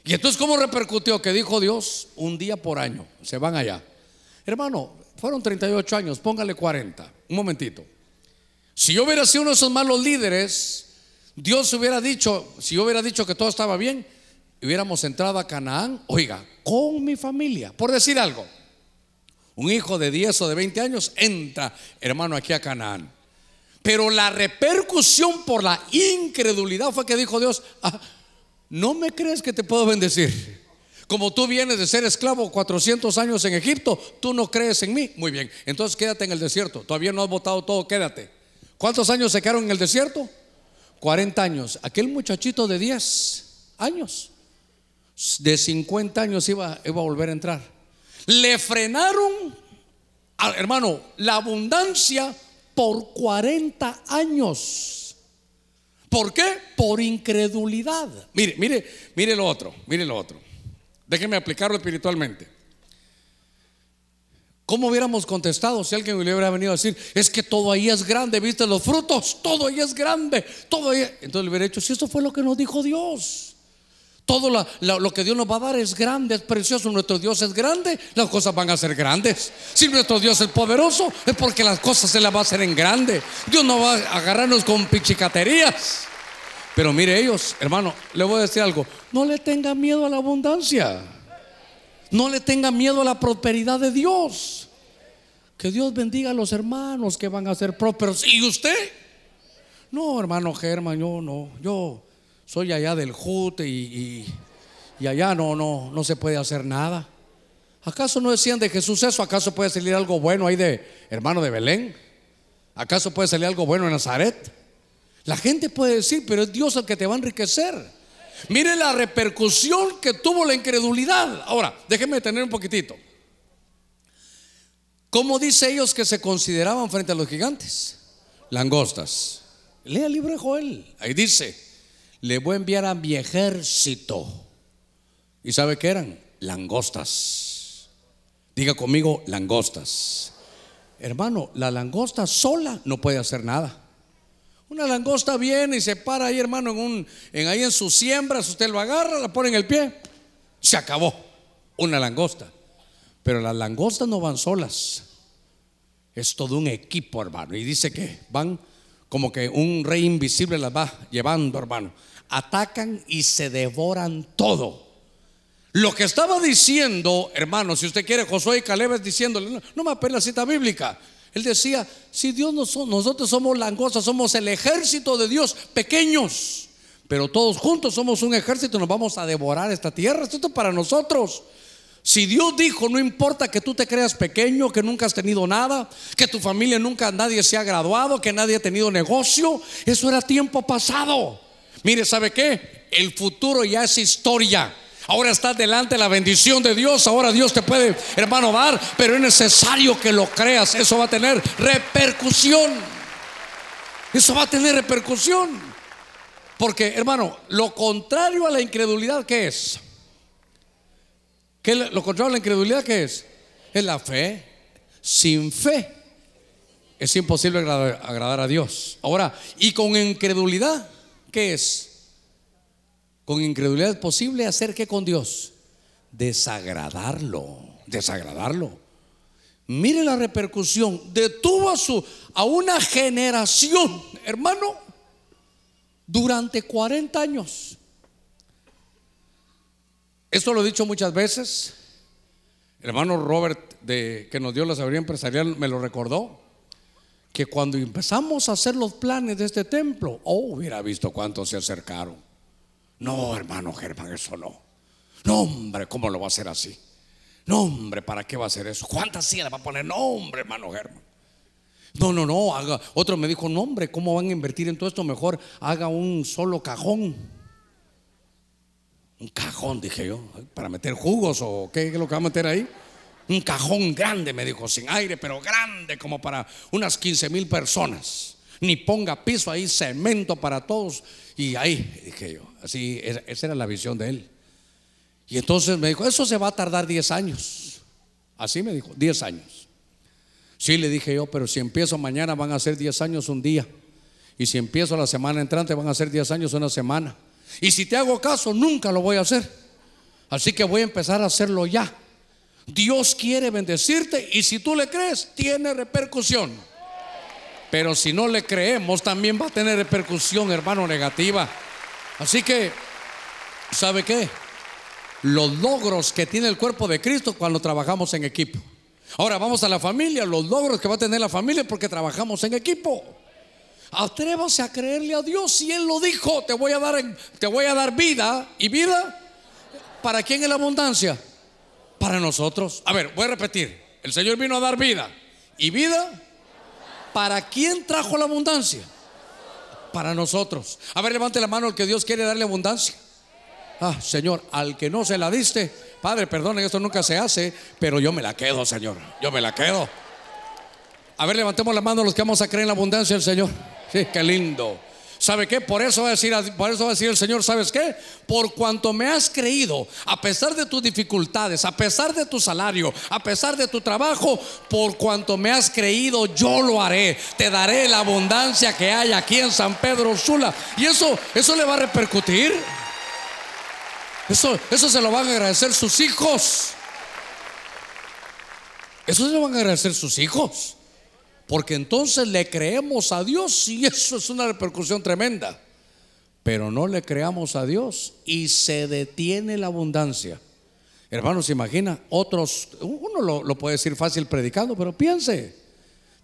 Y entonces, ¿cómo repercutió? Que dijo Dios, un día por año, se van allá. Hermano, fueron 38 años, póngale 40. Un momentito. Si yo hubiera sido uno de esos malos líderes, Dios hubiera dicho, si yo hubiera dicho que todo estaba bien, hubiéramos entrado a Canaán, oiga, con mi familia, por decir algo. Un hijo de 10 o de 20 años entra, hermano, aquí a Canaán. Pero la repercusión por la incredulidad fue que dijo Dios, ah, no me crees que te puedo bendecir. Como tú vienes de ser esclavo 400 años en Egipto, tú no crees en mí. Muy bien, entonces quédate en el desierto. Todavía no has votado todo, quédate. ¿Cuántos años se quedaron en el desierto? 40 años. Aquel muchachito de 10 años, de 50 años iba, iba a volver a entrar. Le frenaron, hermano, la abundancia por 40 años. ¿Por qué? Por incredulidad. Mire, mire, mire lo otro, mire lo otro. Déjenme aplicarlo espiritualmente. ¿Cómo hubiéramos contestado si alguien le hubiera venido a decir, es que todo ahí es grande, viste los frutos, todo ahí es grande, todo ahí. Entonces le hubiera dicho, si esto fue lo que nos dijo Dios, Todo lo, que Dios nos va a dar es grande, es precioso. Nuestro Dios es grande, las cosas van a ser grandes. Si nuestro Dios es poderoso, es porque las cosas se las va a hacer en grande. Dios no va a agarrarnos con pichicaterías. Pero mire ellos, hermano, le voy a decir algo. No le tenga miedo a la abundancia. No le tenga miedo a la prosperidad de Dios. Que Dios bendiga a los hermanos que van a ser prósperos. ¿Y usted? No, hermano Germán, yo no. Yo soy allá del Jute y, y- y allá no, no, no se puede hacer nada. ¿Acaso no decían de Jesús eso? ¿Acaso puede salir algo bueno ahí de hermano de Belén? ¿Acaso puede salir algo bueno en Nazaret? La gente puede decir, pero es Dios el que te va a enriquecer. Mire la repercusión que tuvo la incredulidad. Ahora, déjenme detener un poquitito. ¿Cómo dice ellos que se consideraban frente a los gigantes? Langostas. Lea el libro de Joel. Ahí dice, le voy a enviar a mi ejército. ¿Y sabe qué eran? Langostas. Diga conmigo, langostas. Hermano, la langosta sola no puede hacer nada. Una langosta viene y se para ahí, hermano, en un, en ahí en sus siembras, usted lo agarra, la pone en el pie, se acabó. Una langosta. Pero las langostas no van solas. Es todo un equipo, hermano. Y dice que van como que un rey invisible las va llevando, hermano. Atacan y se devoran todo. Lo que estaba diciendo, hermano, si usted quiere, Josué y Caleb es diciéndole, no, me apela la cita bíblica. Él decía, si Dios no son, nosotros somos langostas, somos el ejército de Dios, pequeños, pero todos juntos somos un ejército, nos vamos a devorar esta tierra. Esto es para nosotros. Si Dios dijo, no importa que tú te creas pequeño, que nunca has tenido nada, que tu familia nunca nadie se ha graduado, que nadie ha tenido negocio, eso era tiempo pasado. Mire, ¿sabe qué? El futuro ya es historia. Ahora está delante la bendición de Dios. Ahora Dios te puede, hermano, dar, pero es necesario que lo creas. Eso va a tener repercusión. Eso va a tener repercusión. Porque, hermano, lo contrario a la incredulidad, ¿qué es? ¿Qué lo contrario a la incredulidad, qué es? Es la fe. Sin fe es imposible agradar, agradar a Dios. Ahora, y con incredulidad, ¿qué es? Con incredulidad posible hacer qué con Dios? Desagradarlo, desagradarlo. Mire la repercusión. Detuvo a, su, a una generación, hermano, durante 40 años. Esto lo he dicho muchas veces. El hermano Robert, de, que nos dio la sabiduría empresarial, me lo recordó. Que cuando empezamos a hacer los planes de este templo, oh, hubiera visto cuántos se acercaron. No, hermano Germán, eso no. No, hombre, ¿cómo lo va a hacer así? No, hombre, ¿para qué va a hacer eso? ¿Cuántas sillas va a poner? No, hombre, hermano Germán. No, no, no, haga. Otro me dijo, no, hombre, ¿cómo van a invertir en todo esto? Mejor haga un solo cajón. Un cajón, dije yo, para meter jugos o qué es lo que va a meter ahí. Un cajón grande, me dijo, sin aire, pero grande, como para unas 15 mil personas. Ni ponga piso ahí, cemento para todos. Y ahí, dije yo, así, esa era la visión de él. Y entonces me dijo, eso se va a tardar 10 años. Así me dijo, 10 años. Sí, le dije yo, pero si empiezo mañana van a ser 10 años un día. Y si empiezo la semana entrante van a ser 10 años una semana. Y si te hago caso, nunca lo voy a hacer. Así que voy a empezar a hacerlo ya. Dios quiere bendecirte y si tú le crees, tiene repercusión. Pero si no le creemos, también va a tener repercusión, hermano, negativa. Así que, ¿sabe qué? Los logros que tiene el cuerpo de Cristo cuando trabajamos en equipo. Ahora vamos a la familia, los logros que va a tener la familia porque trabajamos en equipo. Atrévase a creerle a Dios si Él lo dijo, te voy a dar, te voy a dar vida y vida. ¿Para quién es la abundancia? Para nosotros. A ver, voy a repetir. El Señor vino a dar vida y vida. ¿Para quién trajo la abundancia? Para nosotros. A ver, levante la mano el que Dios quiere darle abundancia. Ah, Señor, al que no se la diste, Padre, perdone, esto nunca se hace, pero yo me la quedo, Señor. Yo me la quedo. A ver, levantemos la mano los que vamos a creer en la abundancia del Señor. Sí, qué lindo. ¿Sabe qué? Por eso va a decir, por eso va a decir el Señor, ¿sabes qué? Por cuanto me has creído, a pesar de tus dificultades, a pesar de tu salario, a pesar de tu trabajo, por cuanto me has creído, yo lo haré. Te daré la abundancia que hay aquí en San Pedro Sula. Y eso, eso le va a repercutir. Eso, eso se lo van a agradecer sus hijos. Eso se lo van a agradecer sus hijos. Porque entonces le creemos a Dios y eso es una repercusión tremenda. Pero no le creamos a Dios y se detiene la abundancia. Hermanos, imagina, otros, uno lo, lo, puede decir fácil predicando, pero piense,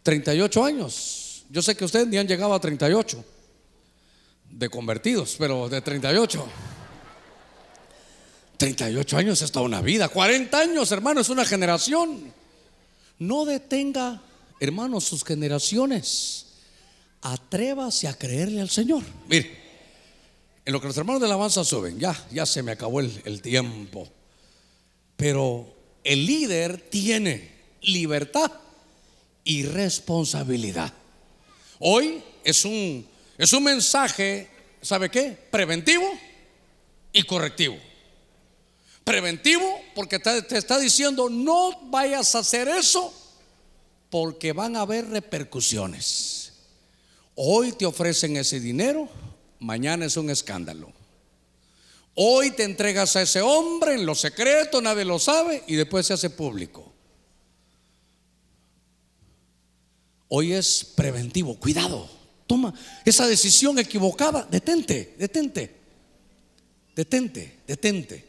38 años. Yo sé que ustedes ni han llegado a 38 de convertidos, pero de 38. 38 años es toda una vida, 40 años, hermano, es una generación. No detenga, hermano, sus generaciones. Atrévase a creerle al Señor. Mire, en lo que los hermanos de alabanza suben, ya, ya se me acabó el, el tiempo. Pero el líder tiene libertad y responsabilidad. Hoy es un, es un mensaje, ¿sabe qué? Preventivo y correctivo. Preventivo porque te está diciendo no vayas a hacer eso porque van a haber repercusiones. Hoy te ofrecen ese dinero, mañana es un escándalo. Hoy te entregas a ese hombre en lo secreto, nadie lo sabe y después se hace público. Hoy es preventivo, cuidado, toma esa decisión equivocada, detente, detente, detente, detente.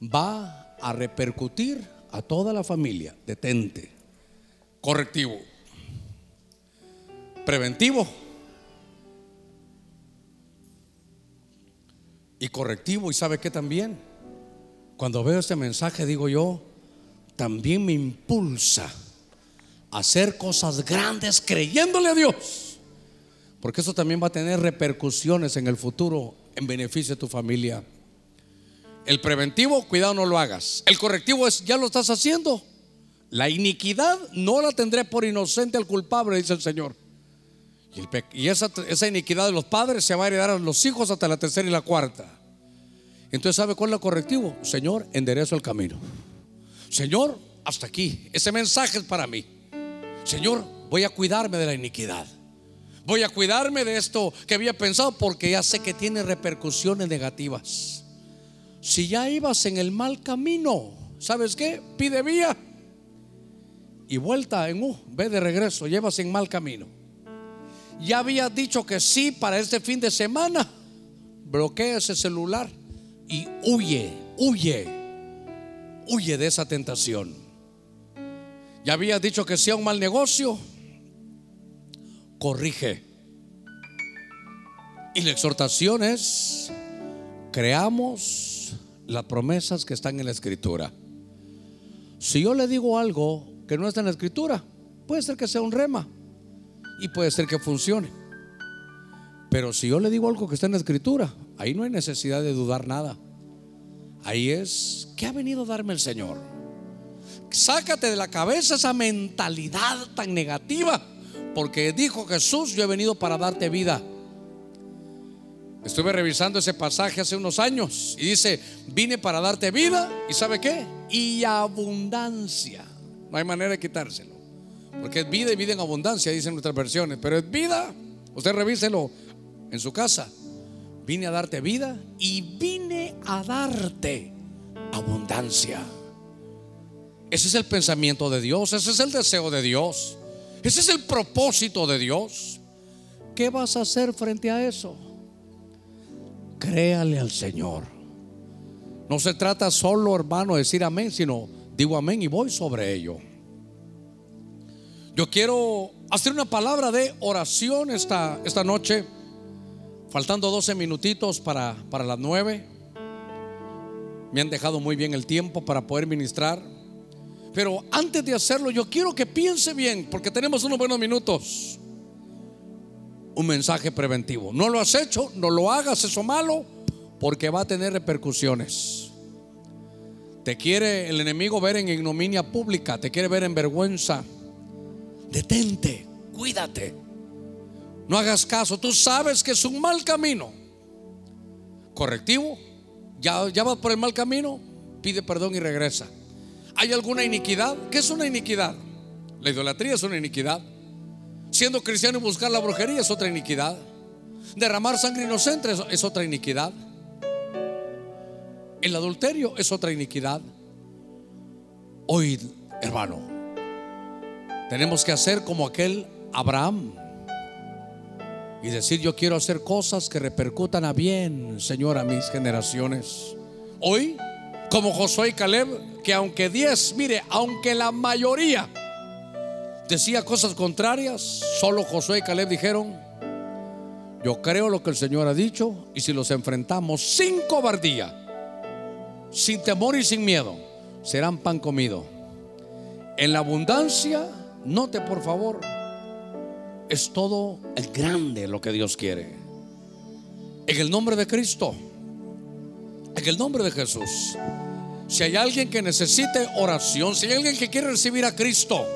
Va a repercutir a toda la familia, detente. Correctivo, preventivo y correctivo. ¿Y sabe qué también? Cuando veo este mensaje digo yo, también me impulsa a hacer cosas grandes creyéndole a Dios. Porque eso también va a tener repercusiones en el futuro en beneficio de tu familia. El preventivo, cuidado, no lo hagas. El correctivo es, ya lo estás haciendo. La iniquidad no la tendré por inocente al culpable, dice el Señor. Y, esa, esa, iniquidad de los padres se va a heredar a los hijos hasta la tercera y la cuarta. Entonces, ¿sabe cuál es el correctivo? Señor, enderezo el camino. Señor, hasta aquí. Ese mensaje es para mí. Señor, voy a cuidarme de la iniquidad. Voy a cuidarme de esto que había pensado porque ya sé que tiene repercusiones negativas. Si ya ibas en el mal camino, ¿sabes qué? Pide vía y vuelta en U, ve de regreso, llevas en mal camino ya había dicho que sí para este fin de semana, bloquea ese celular y huye, huye, huye de esa tentación. Ya había dicho que sea un mal negocio, corrige. Y la exhortación es, creamos las promesas que están en la escritura. Si yo le digo algo que no está en la escritura, puede ser que sea un rema y puede ser que funcione. Pero si yo le digo algo que está en la escritura, ahí no hay necesidad de dudar nada. Ahí es, ¿qué ha venido a darme el Señor? Sácate de la cabeza esa mentalidad tan negativa, porque dijo Jesús, yo he venido para darte vida. Estuve revisando ese pasaje hace unos años y dice, vine para darte vida y sabe qué? Y abundancia. No hay manera de quitárselo. Porque es vida y vida en abundancia, dicen nuestras versiones. Pero es vida. Usted revíselo en su casa. Vine a darte vida y vine a darte abundancia. Ese es el pensamiento de Dios, ese es el deseo de Dios, ese es el propósito de Dios. ¿Qué vas a hacer frente a eso? Créale al Señor. No se trata solo, hermano, de decir amén, sino digo amén y voy sobre ello. Yo quiero hacer una palabra de oración esta, esta noche, faltando 12 minutitos para, para las 9. Me han dejado muy bien el tiempo para poder ministrar. Pero antes de hacerlo, yo quiero que piense bien, porque tenemos unos buenos minutos. Un mensaje preventivo. No lo has hecho, no lo hagas eso malo, porque va a tener repercusiones. Te quiere el enemigo ver en ignominia pública, te quiere ver en vergüenza detente, cuídate. No hagas caso, tú sabes que es un mal camino. Correctivo, ya, ya vas por el mal camino, pide perdón y regresa. ¿Hay alguna iniquidad? ¿Qué es una iniquidad? La idolatría es una iniquidad. Siendo cristiano y buscar la brujería es otra iniquidad. Derramar sangre inocente es otra iniquidad. El adulterio es otra iniquidad. Hoy, hermano, tenemos que hacer como aquel Abraham y decir, yo quiero hacer cosas que repercutan a bien, Señor, a mis generaciones. Hoy, como Josué y Caleb, que aunque diez, mire, aunque la mayoría decía cosas contrarias, solo Josué y Caleb dijeron, yo creo lo que el Señor ha dicho y si los enfrentamos sin cobardía, sin temor y sin miedo, serán pan comido. En la abundancia, note por favor, es todo el grande lo que Dios quiere. En el nombre de Cristo, en el nombre de Jesús, si hay alguien que necesite oración, si hay alguien que quiere recibir a Cristo,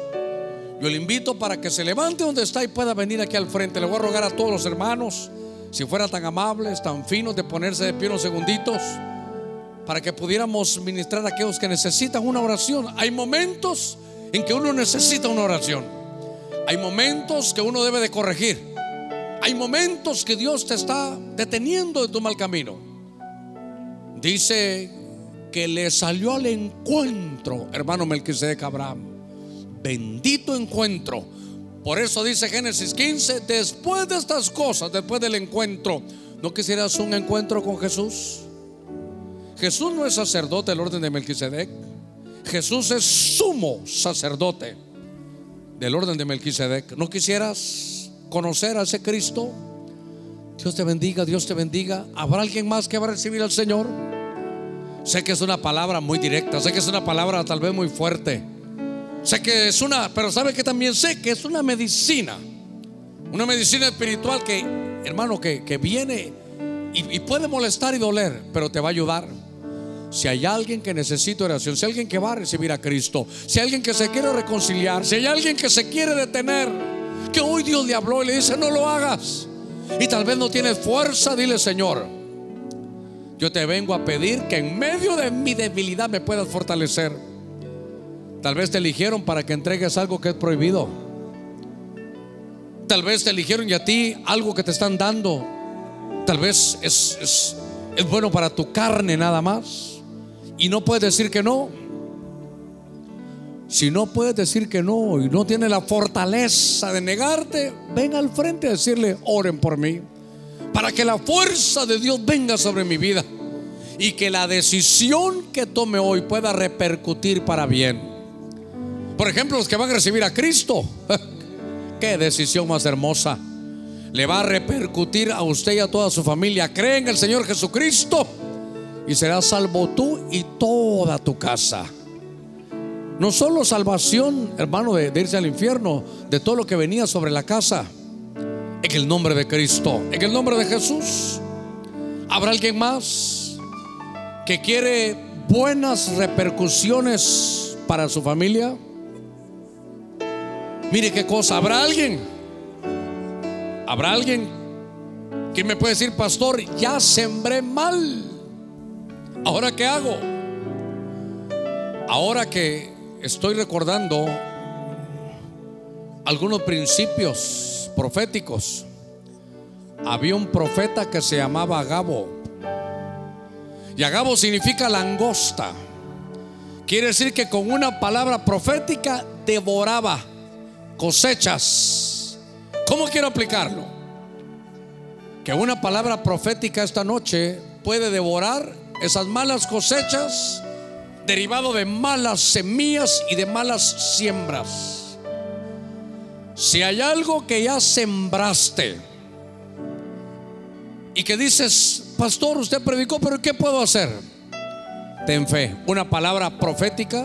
yo le invito para que se levante donde está y pueda venir aquí al frente. Le voy a rogar a todos los hermanos, si fuera tan amables, tan finos, de ponerse de pie unos segunditos, para que pudiéramos ministrar a aquellos que necesitan una oración. Hay momentos en que uno necesita una oración. Hay momentos que uno debe de corregir. Hay momentos que Dios te está deteniendo de tu mal camino. Dice que le salió al encuentro, hermano Melquisedec Abraham bendito encuentro. Por eso dice Génesis 15, después de estas cosas, después del encuentro, ¿no quisieras un encuentro con Jesús? Jesús no es sacerdote del orden de Melquisedec. Jesús es sumo sacerdote del orden de Melquisedec. ¿No quisieras conocer a ese Cristo? Dios te bendiga, Dios te bendiga. ¿Habrá alguien más que va a recibir al Señor? Sé que es una palabra muy directa, sé que es una palabra tal vez muy fuerte. Sé que es una, pero sabe que también sé que es una medicina. Una medicina espiritual que, hermano, que, viene y, y, puede molestar y doler, pero te va a ayudar. Si hay alguien que necesita oración, si hay alguien que va a recibir a Cristo, si hay alguien que se quiere reconciliar, si hay alguien que se quiere detener, que hoy Dios le habló y le dice, no lo hagas. Y tal vez no tienes fuerza, dile, Señor, yo te vengo a pedir que en medio de mi debilidad me puedas fortalecer. Tal vez te eligieron para que entregues algo que es prohibido. Tal vez te eligieron y a ti algo que te están dando. Tal vez es, es, es bueno para tu carne nada más. Y no puedes decir que no. Si no puedes decir que no y no tienes la fortaleza de negarte, ven al frente a decirle, oren por mí. Para que la fuerza de Dios venga sobre mi vida. Y que la decisión que tome hoy pueda repercutir para bien. Por ejemplo, los que van a recibir a Cristo. *laughs* Qué decisión más hermosa. Le va a repercutir a usted y a toda su familia. Cree en el Señor Jesucristo y serás salvo tú y toda tu casa. No solo salvación, hermano, de, de, irse al infierno, de todo lo que venía sobre la casa. En el nombre de Cristo, en el nombre de Jesús. ¿Habrá alguien más que quiere buenas repercusiones para su familia? Mire qué cosa, ¿habrá alguien? ¿Habrá alguien que me puede decir, pastor, ya sembré mal? ¿Ahora qué hago? Ahora que estoy recordando algunos principios proféticos, había un profeta que se llamaba Agabo. Y Agabo significa langosta. Quiere decir que con una palabra profética devoraba cosechas. ¿Cómo quiero aplicarlo? Que una palabra profética esta noche puede devorar esas malas cosechas derivado de malas semillas y de malas siembras. Si hay algo que ya sembraste y que dices, pastor, usted predicó, pero ¿qué puedo hacer? Ten fe. Una palabra profética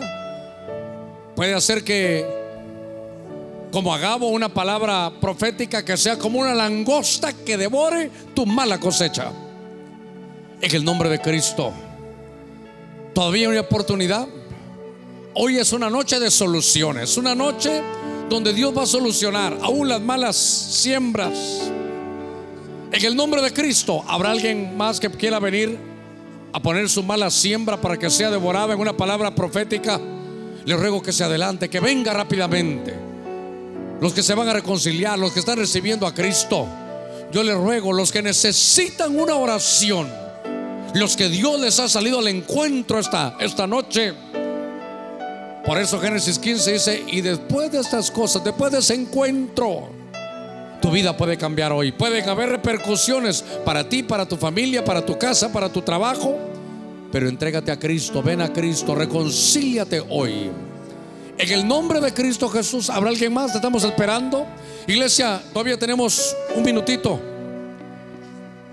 puede hacer que como Agabo, una palabra profética que sea como una langosta que devore tu mala cosecha. En el nombre de Cristo. Todavía hay oportunidad. Hoy es una noche de soluciones, una noche donde Dios va a solucionar aún las malas siembras. En el nombre de Cristo, ¿habrá alguien más que quiera venir a poner su mala siembra para que sea devorada en una palabra profética? Le ruego que se adelante, que venga rápidamente los que se van a reconciliar, los que están recibiendo a Cristo. Yo les ruego, los que necesitan una oración, los que Dios les ha salido al encuentro esta, esta noche. Por eso Génesis 15 dice, y después de estas cosas, después de ese encuentro, tu vida puede cambiar hoy. Pueden haber repercusiones para ti, para tu familia, para tu casa, para tu trabajo. Pero entrégate a Cristo, ven a Cristo, reconcíliate hoy. En el nombre de Cristo Jesús, ¿habrá alguien más? Te estamos esperando. Iglesia, todavía tenemos un minutito.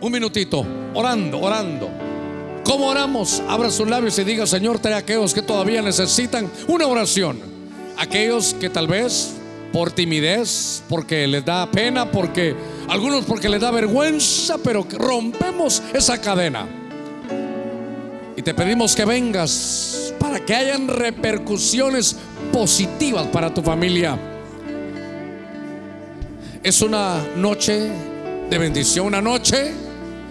Un minutito. Orando, orando. ¿Cómo oramos? Abra sus labios y diga, Señor, trae a aquellos que todavía necesitan una oración. Aquellos que tal vez por timidez, porque les da pena, porque algunos porque les da vergüenza, pero rompemos esa cadena. Y te pedimos que vengas para que hayan repercusiones positivas para tu familia. Es una noche de bendición, una noche,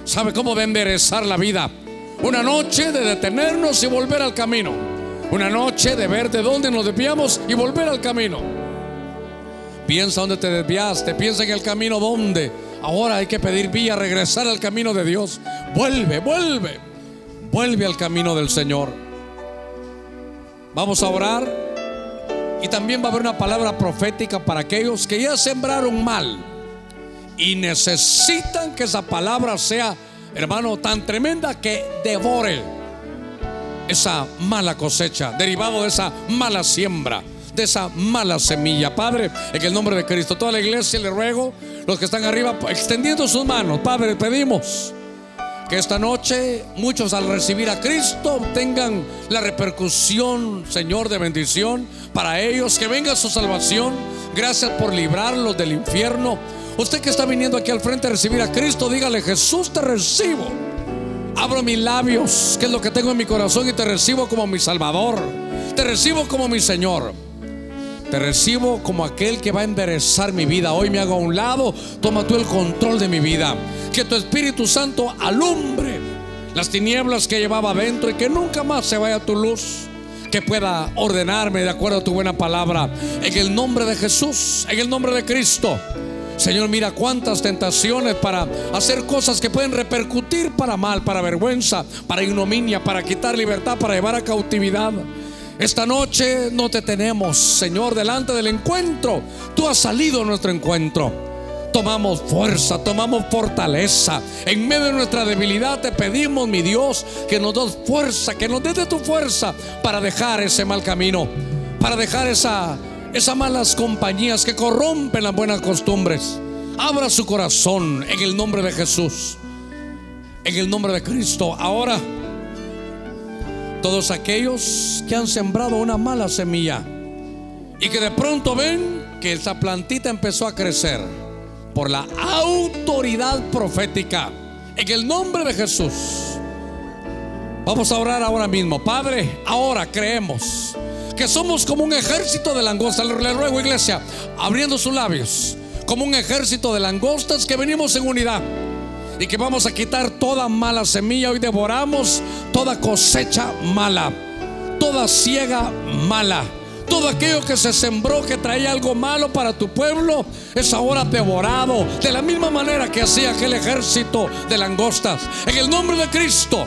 ¿sabe cómo de enderezar la vida? Una noche de detenernos y volver al camino. Una noche de ver de dónde nos desviamos y volver al camino. Piensa dónde te desviaste, piensa en el camino donde. Ahora hay que pedir vía, regresar al camino de Dios. Vuelve, vuelve, vuelve al camino del Señor. Vamos a orar y también va a haber una palabra profética para aquellos que ya sembraron mal y necesitan que esa palabra sea hermano, tan tremenda que devore esa mala cosecha, derivado de esa mala siembra, de esa mala semilla. Padre, en el nombre de Cristo, toda la iglesia le ruego, los que están arriba, extendiendo sus manos, Padre, pedimos que esta noche muchos al recibir a Cristo tengan la repercusión, Señor, de bendición para ellos, que venga su salvación. Gracias por librarlos del infierno. Usted que está viniendo aquí al frente a recibir a Cristo, dígale, Jesús te recibo. Abro mis labios, que es lo que tengo en mi corazón, y te recibo como mi Salvador. Te recibo como mi Señor. Te recibo como aquel que va a enderezar mi vida. Hoy me hago a un lado. Toma tú el control de mi vida. Que tu Espíritu Santo alumbre las tinieblas que llevaba adentro y que nunca más se vaya tu luz. Que pueda ordenarme de acuerdo a tu buena palabra. En el nombre de Jesús, en el nombre de Cristo. Señor, mira cuántas tentaciones para hacer cosas que pueden repercutir para mal, para vergüenza, para ignominia, para quitar libertad, para llevar a cautividad. Esta noche no te tenemos, Señor, delante del encuentro. Tú has salido a nuestro encuentro. Tomamos fuerza, tomamos fortaleza. En medio de nuestra debilidad te pedimos, mi Dios, que nos des fuerza, que nos des de tu fuerza para dejar ese mal camino, para dejar esa esas malas compañías que corrompen las buenas costumbres. Abra su corazón en el nombre de Jesús, en el nombre de Cristo. Ahora, todos aquellos que han sembrado una mala semilla y que de pronto ven que esa plantita empezó a crecer por la autoridad profética, en el nombre de Jesús. Vamos a orar ahora mismo. Padre, ahora creemos que somos como un ejército de langostas. Le ruego, iglesia, abriendo sus labios, como un ejército de langostas que venimos en unidad y que vamos a quitar toda mala semilla. Hoy devoramos toda cosecha mala, toda ciega mala. Todo aquello que se sembró que traía algo malo para tu pueblo es ahora devorado de la misma manera que hacía aquel ejército de langostas. En el nombre de Cristo.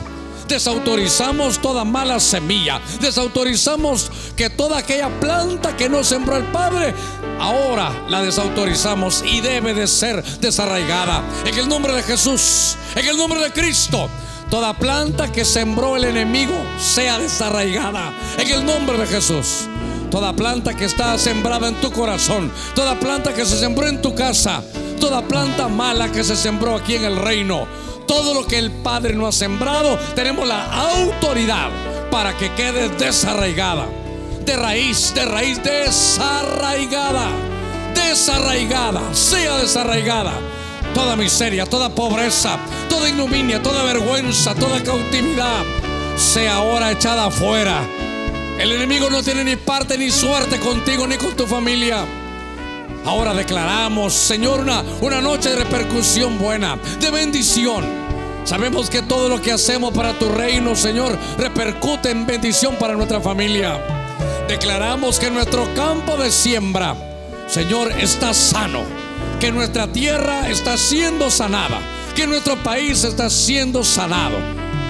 Desautorizamos toda mala semilla. Desautorizamos que toda aquella planta que no sembró el Padre, ahora la desautorizamos y debe de ser desarraigada. En el nombre de Jesús, en el nombre de Cristo. Toda planta que sembró el enemigo sea desarraigada. En el nombre de Jesús. Toda planta que está sembrada en tu corazón. Toda planta que se sembró en tu casa. Toda planta mala que se sembró aquí en el reino todo lo que el Padre no ha sembrado, tenemos la autoridad para que quede desarraigada. De raíz, de raíz, desarraigada. Desarraigada, sea desarraigada. Toda miseria, toda pobreza, toda ignominia, toda vergüenza, toda cautividad, sea ahora echada afuera. El enemigo no tiene ni parte ni suerte contigo ni con tu familia. Ahora declaramos, Señor, una, una noche de repercusión buena, de bendición Sabemos que todo lo que hacemos para tu reino, Señor, repercute en bendición para nuestra familia. Declaramos que nuestro campo de siembra, Señor, está sano. Que nuestra tierra está siendo sanada. Que nuestro país está siendo sanado.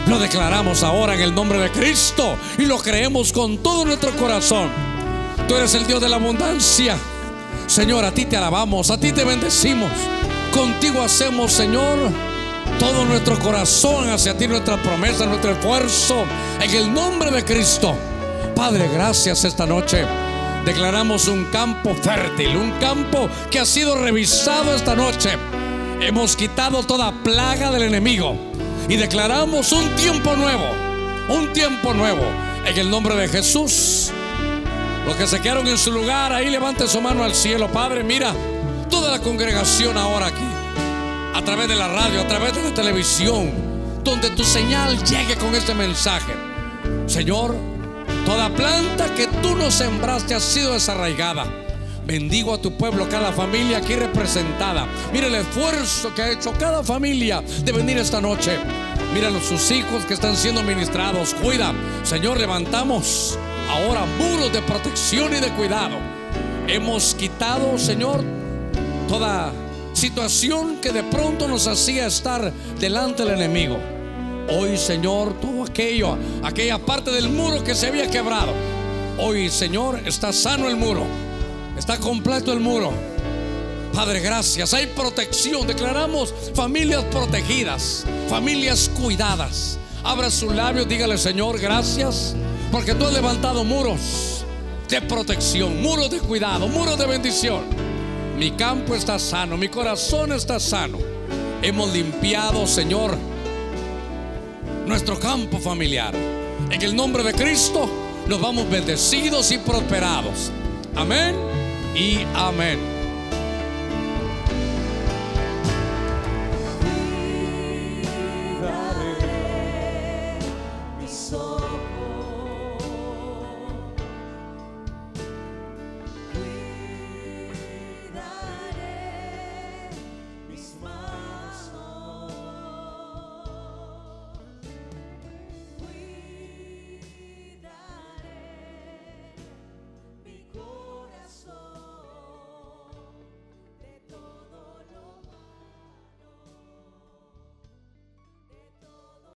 Lo declaramos ahora en el nombre de Cristo y lo creemos con todo nuestro corazón. Tú eres el Dios de la abundancia. Señor, a ti te alabamos, a ti te bendecimos. Contigo hacemos, Señor, todo nuestro corazón hacia ti, nuestra promesa, nuestro esfuerzo, en el nombre de Cristo. Padre, gracias esta noche. Declaramos un campo fértil, un campo que ha sido revisado esta noche. Hemos quitado toda plaga del enemigo y declaramos un tiempo nuevo, un tiempo nuevo. En el nombre de Jesús. Los que se quedaron en su lugar, ahí levante su mano al cielo. Padre, mira toda la congregación ahora aquí. A través de la radio, a través de la televisión. Donde tu señal llegue con este mensaje. Señor, toda planta que tú nos sembraste ha sido desarraigada. Bendigo a tu pueblo, cada familia aquí representada. Mira el esfuerzo que ha hecho cada familia de venir esta noche. Mira sus hijos que están siendo ministrados. Cuida, Señor, levantamos ahora muros de protección y de cuidado. Hemos quitado, Señor, toda situación que de pronto nos hacía estar delante del enemigo. Hoy, Señor, todo aquello, aquella parte del muro que se había quebrado. Hoy, Señor, está sano el muro. Está completo el muro. Padre, gracias. Hay protección. Declaramos familias protegidas, familias cuidadas. Abra su labio, dígale, Señor, gracias porque tú has levantado muros de protección, muros de cuidado, muros de bendición. Mi campo está sano, mi corazón está sano. Hemos limpiado, Señor, nuestro campo familiar. En el nombre de Cristo nos vamos bendecidos y prosperados. Amén y amén.